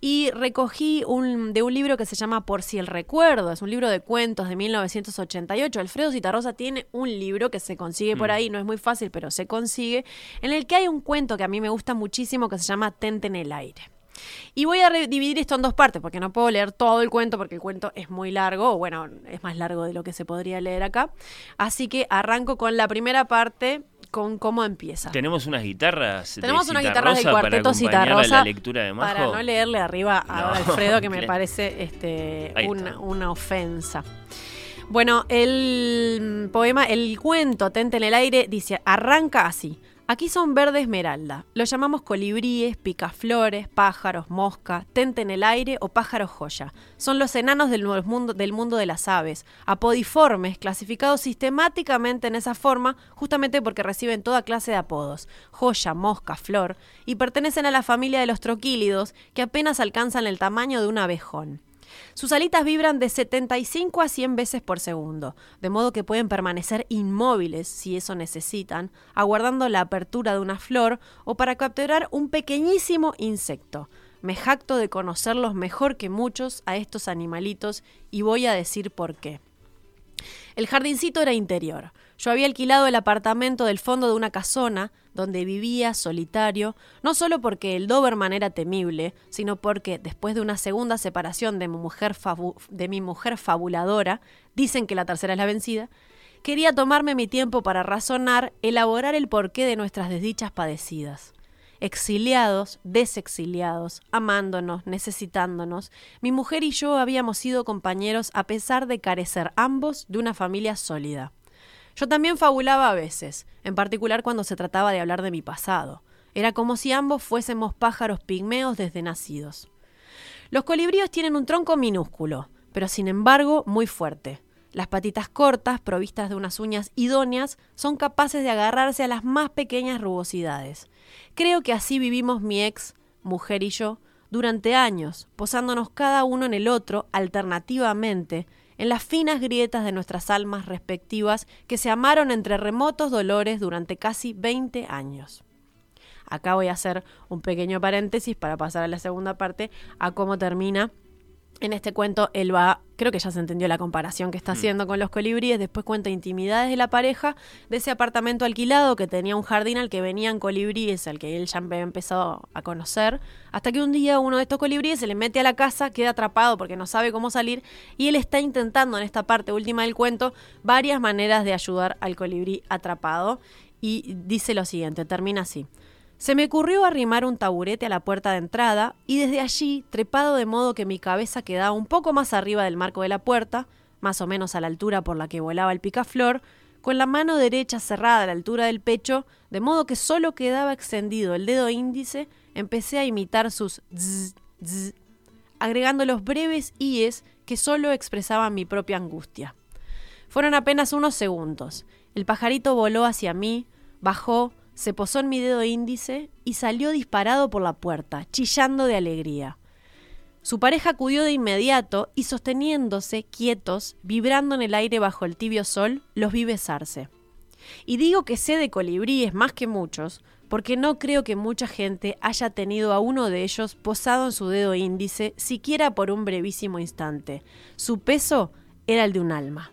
Y recogí un, de un libro que se llama Por si el recuerdo, es un libro de cuentos de 1988. Alfredo Citarrosa tiene un libro que se consigue por Mm. ahí, no es muy fácil, pero se consigue, en el que hay un cuento que a mí me gusta muchísimo que se llama Tente en el aire. Y voy a dividir esto en dos partes, porque no puedo leer todo el cuento, porque el cuento es muy largo, o bueno, es más largo de lo que se podría leer acá. Así que arranco con la primera parte, con cómo empieza. Tenemos unas guitarras. Tenemos unas guitarras del cuarteto Citarrosa la lectura de Majo. para no leerle arriba a No, Alfredo, que me parece este, una, una ofensa. Bueno, el poema, el cuento Tente en el aire dice, arranca así. Aquí son verde esmeralda. Lo llamamos colibríes, picaflores, pájaros, mosca, tente en el aire o pájaros joya. Son los enanos del mundo, del mundo de las aves, apodiformes, clasificados sistemáticamente en esa forma, justamente porque reciben toda clase de apodos, joya, mosca, flor, y pertenecen a la familia de los troquílidos, que apenas alcanzan el tamaño de un abejón. Sus alitas vibran de 75 a 100 veces por segundo, de modo que pueden permanecer inmóviles si eso necesitan, aguardando la apertura de una flor o para capturar un pequeñísimo insecto. Me jacto de conocerlos mejor que muchos a estos animalitos y voy a decir por qué. El jardincito era interior. Yo había alquilado el apartamento del fondo de una casona donde vivía solitario, no solo porque el Doberman era temible, sino porque después de una segunda separación de mi mujer, de mi mujer fabuladora, dicen que la tercera es la vencida, quería tomarme mi tiempo para razonar, elaborar el porqué de nuestras desdichas padecidas. Exiliados, desexiliados, amándonos, necesitándonos, mi mujer y yo habíamos sido compañeros a pesar de carecer ambos de una familia sólida. Yo también fabulaba a veces, en particular cuando se trataba de hablar de mi pasado. Era como si ambos fuésemos pájaros pigmeos desde nacidos. Los colibríes tienen un tronco minúsculo, pero sin embargo muy fuerte. Las patitas cortas, provistas de unas uñas idóneas, son capaces de agarrarse a las más pequeñas rugosidades. Creo que así vivimos mi ex, mujer y yo, durante años, posándonos cada uno en el otro alternativamente, en las finas grietas de nuestras almas respectivas que se amaron entre remotos dolores durante casi 20 años. Acá voy a hacer un pequeño paréntesis para pasar a la segunda parte, a cómo termina en este cuento él va, creo que ya se entendió la comparación que está Mm. haciendo con los colibríes, después cuenta intimidades de la pareja, de ese apartamento alquilado que tenía un jardín al que venían colibríes, al que él ya había empezado a conocer, hasta que un día uno de estos colibríes se le mete a la casa, queda atrapado porque no sabe cómo salir, y él está intentando en esta parte última del cuento varias maneras de ayudar al colibrí atrapado, y dice lo siguiente, termina así. Se me ocurrió arrimar un taburete a la puerta de entrada y desde allí, trepado de modo que mi cabeza quedaba un poco más arriba del marco de la puerta, más o menos a la altura por la que volaba el picaflor, con la mano derecha cerrada a la altura del pecho, de modo que solo quedaba extendido el dedo índice, empecé a imitar sus zzz, agregando los breves ies que solo expresaban mi propia angustia. Fueron apenas unos segundos. El pajarito voló hacia mí, bajó, se posó en mi dedo índice y salió disparado por la puerta, chillando de alegría. Su pareja acudió de inmediato y sosteniéndose quietos, vibrando en el aire bajo el tibio sol, los vi besarse. Y digo que sé de colibríes más que muchos, porque no creo que mucha gente haya tenido a uno de ellos posado en su dedo índice siquiera por un brevísimo instante. Su peso era el de un alma.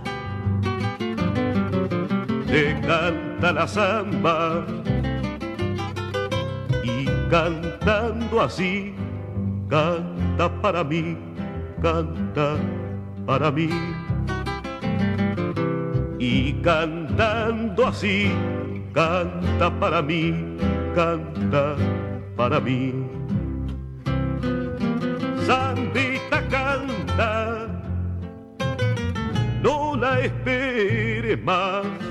te canta la samba y cantando así, canta para mí, canta para mí. Y cantando así, canta para mí, canta para mí. Sandita canta, no la esperes más.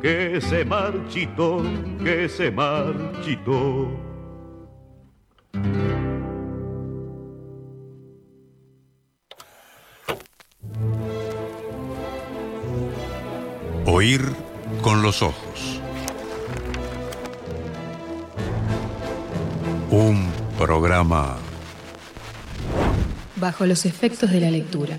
que se marchitó, que se marchitó. Oír con los ojos. Un programa Bajo los efectos de la lectura.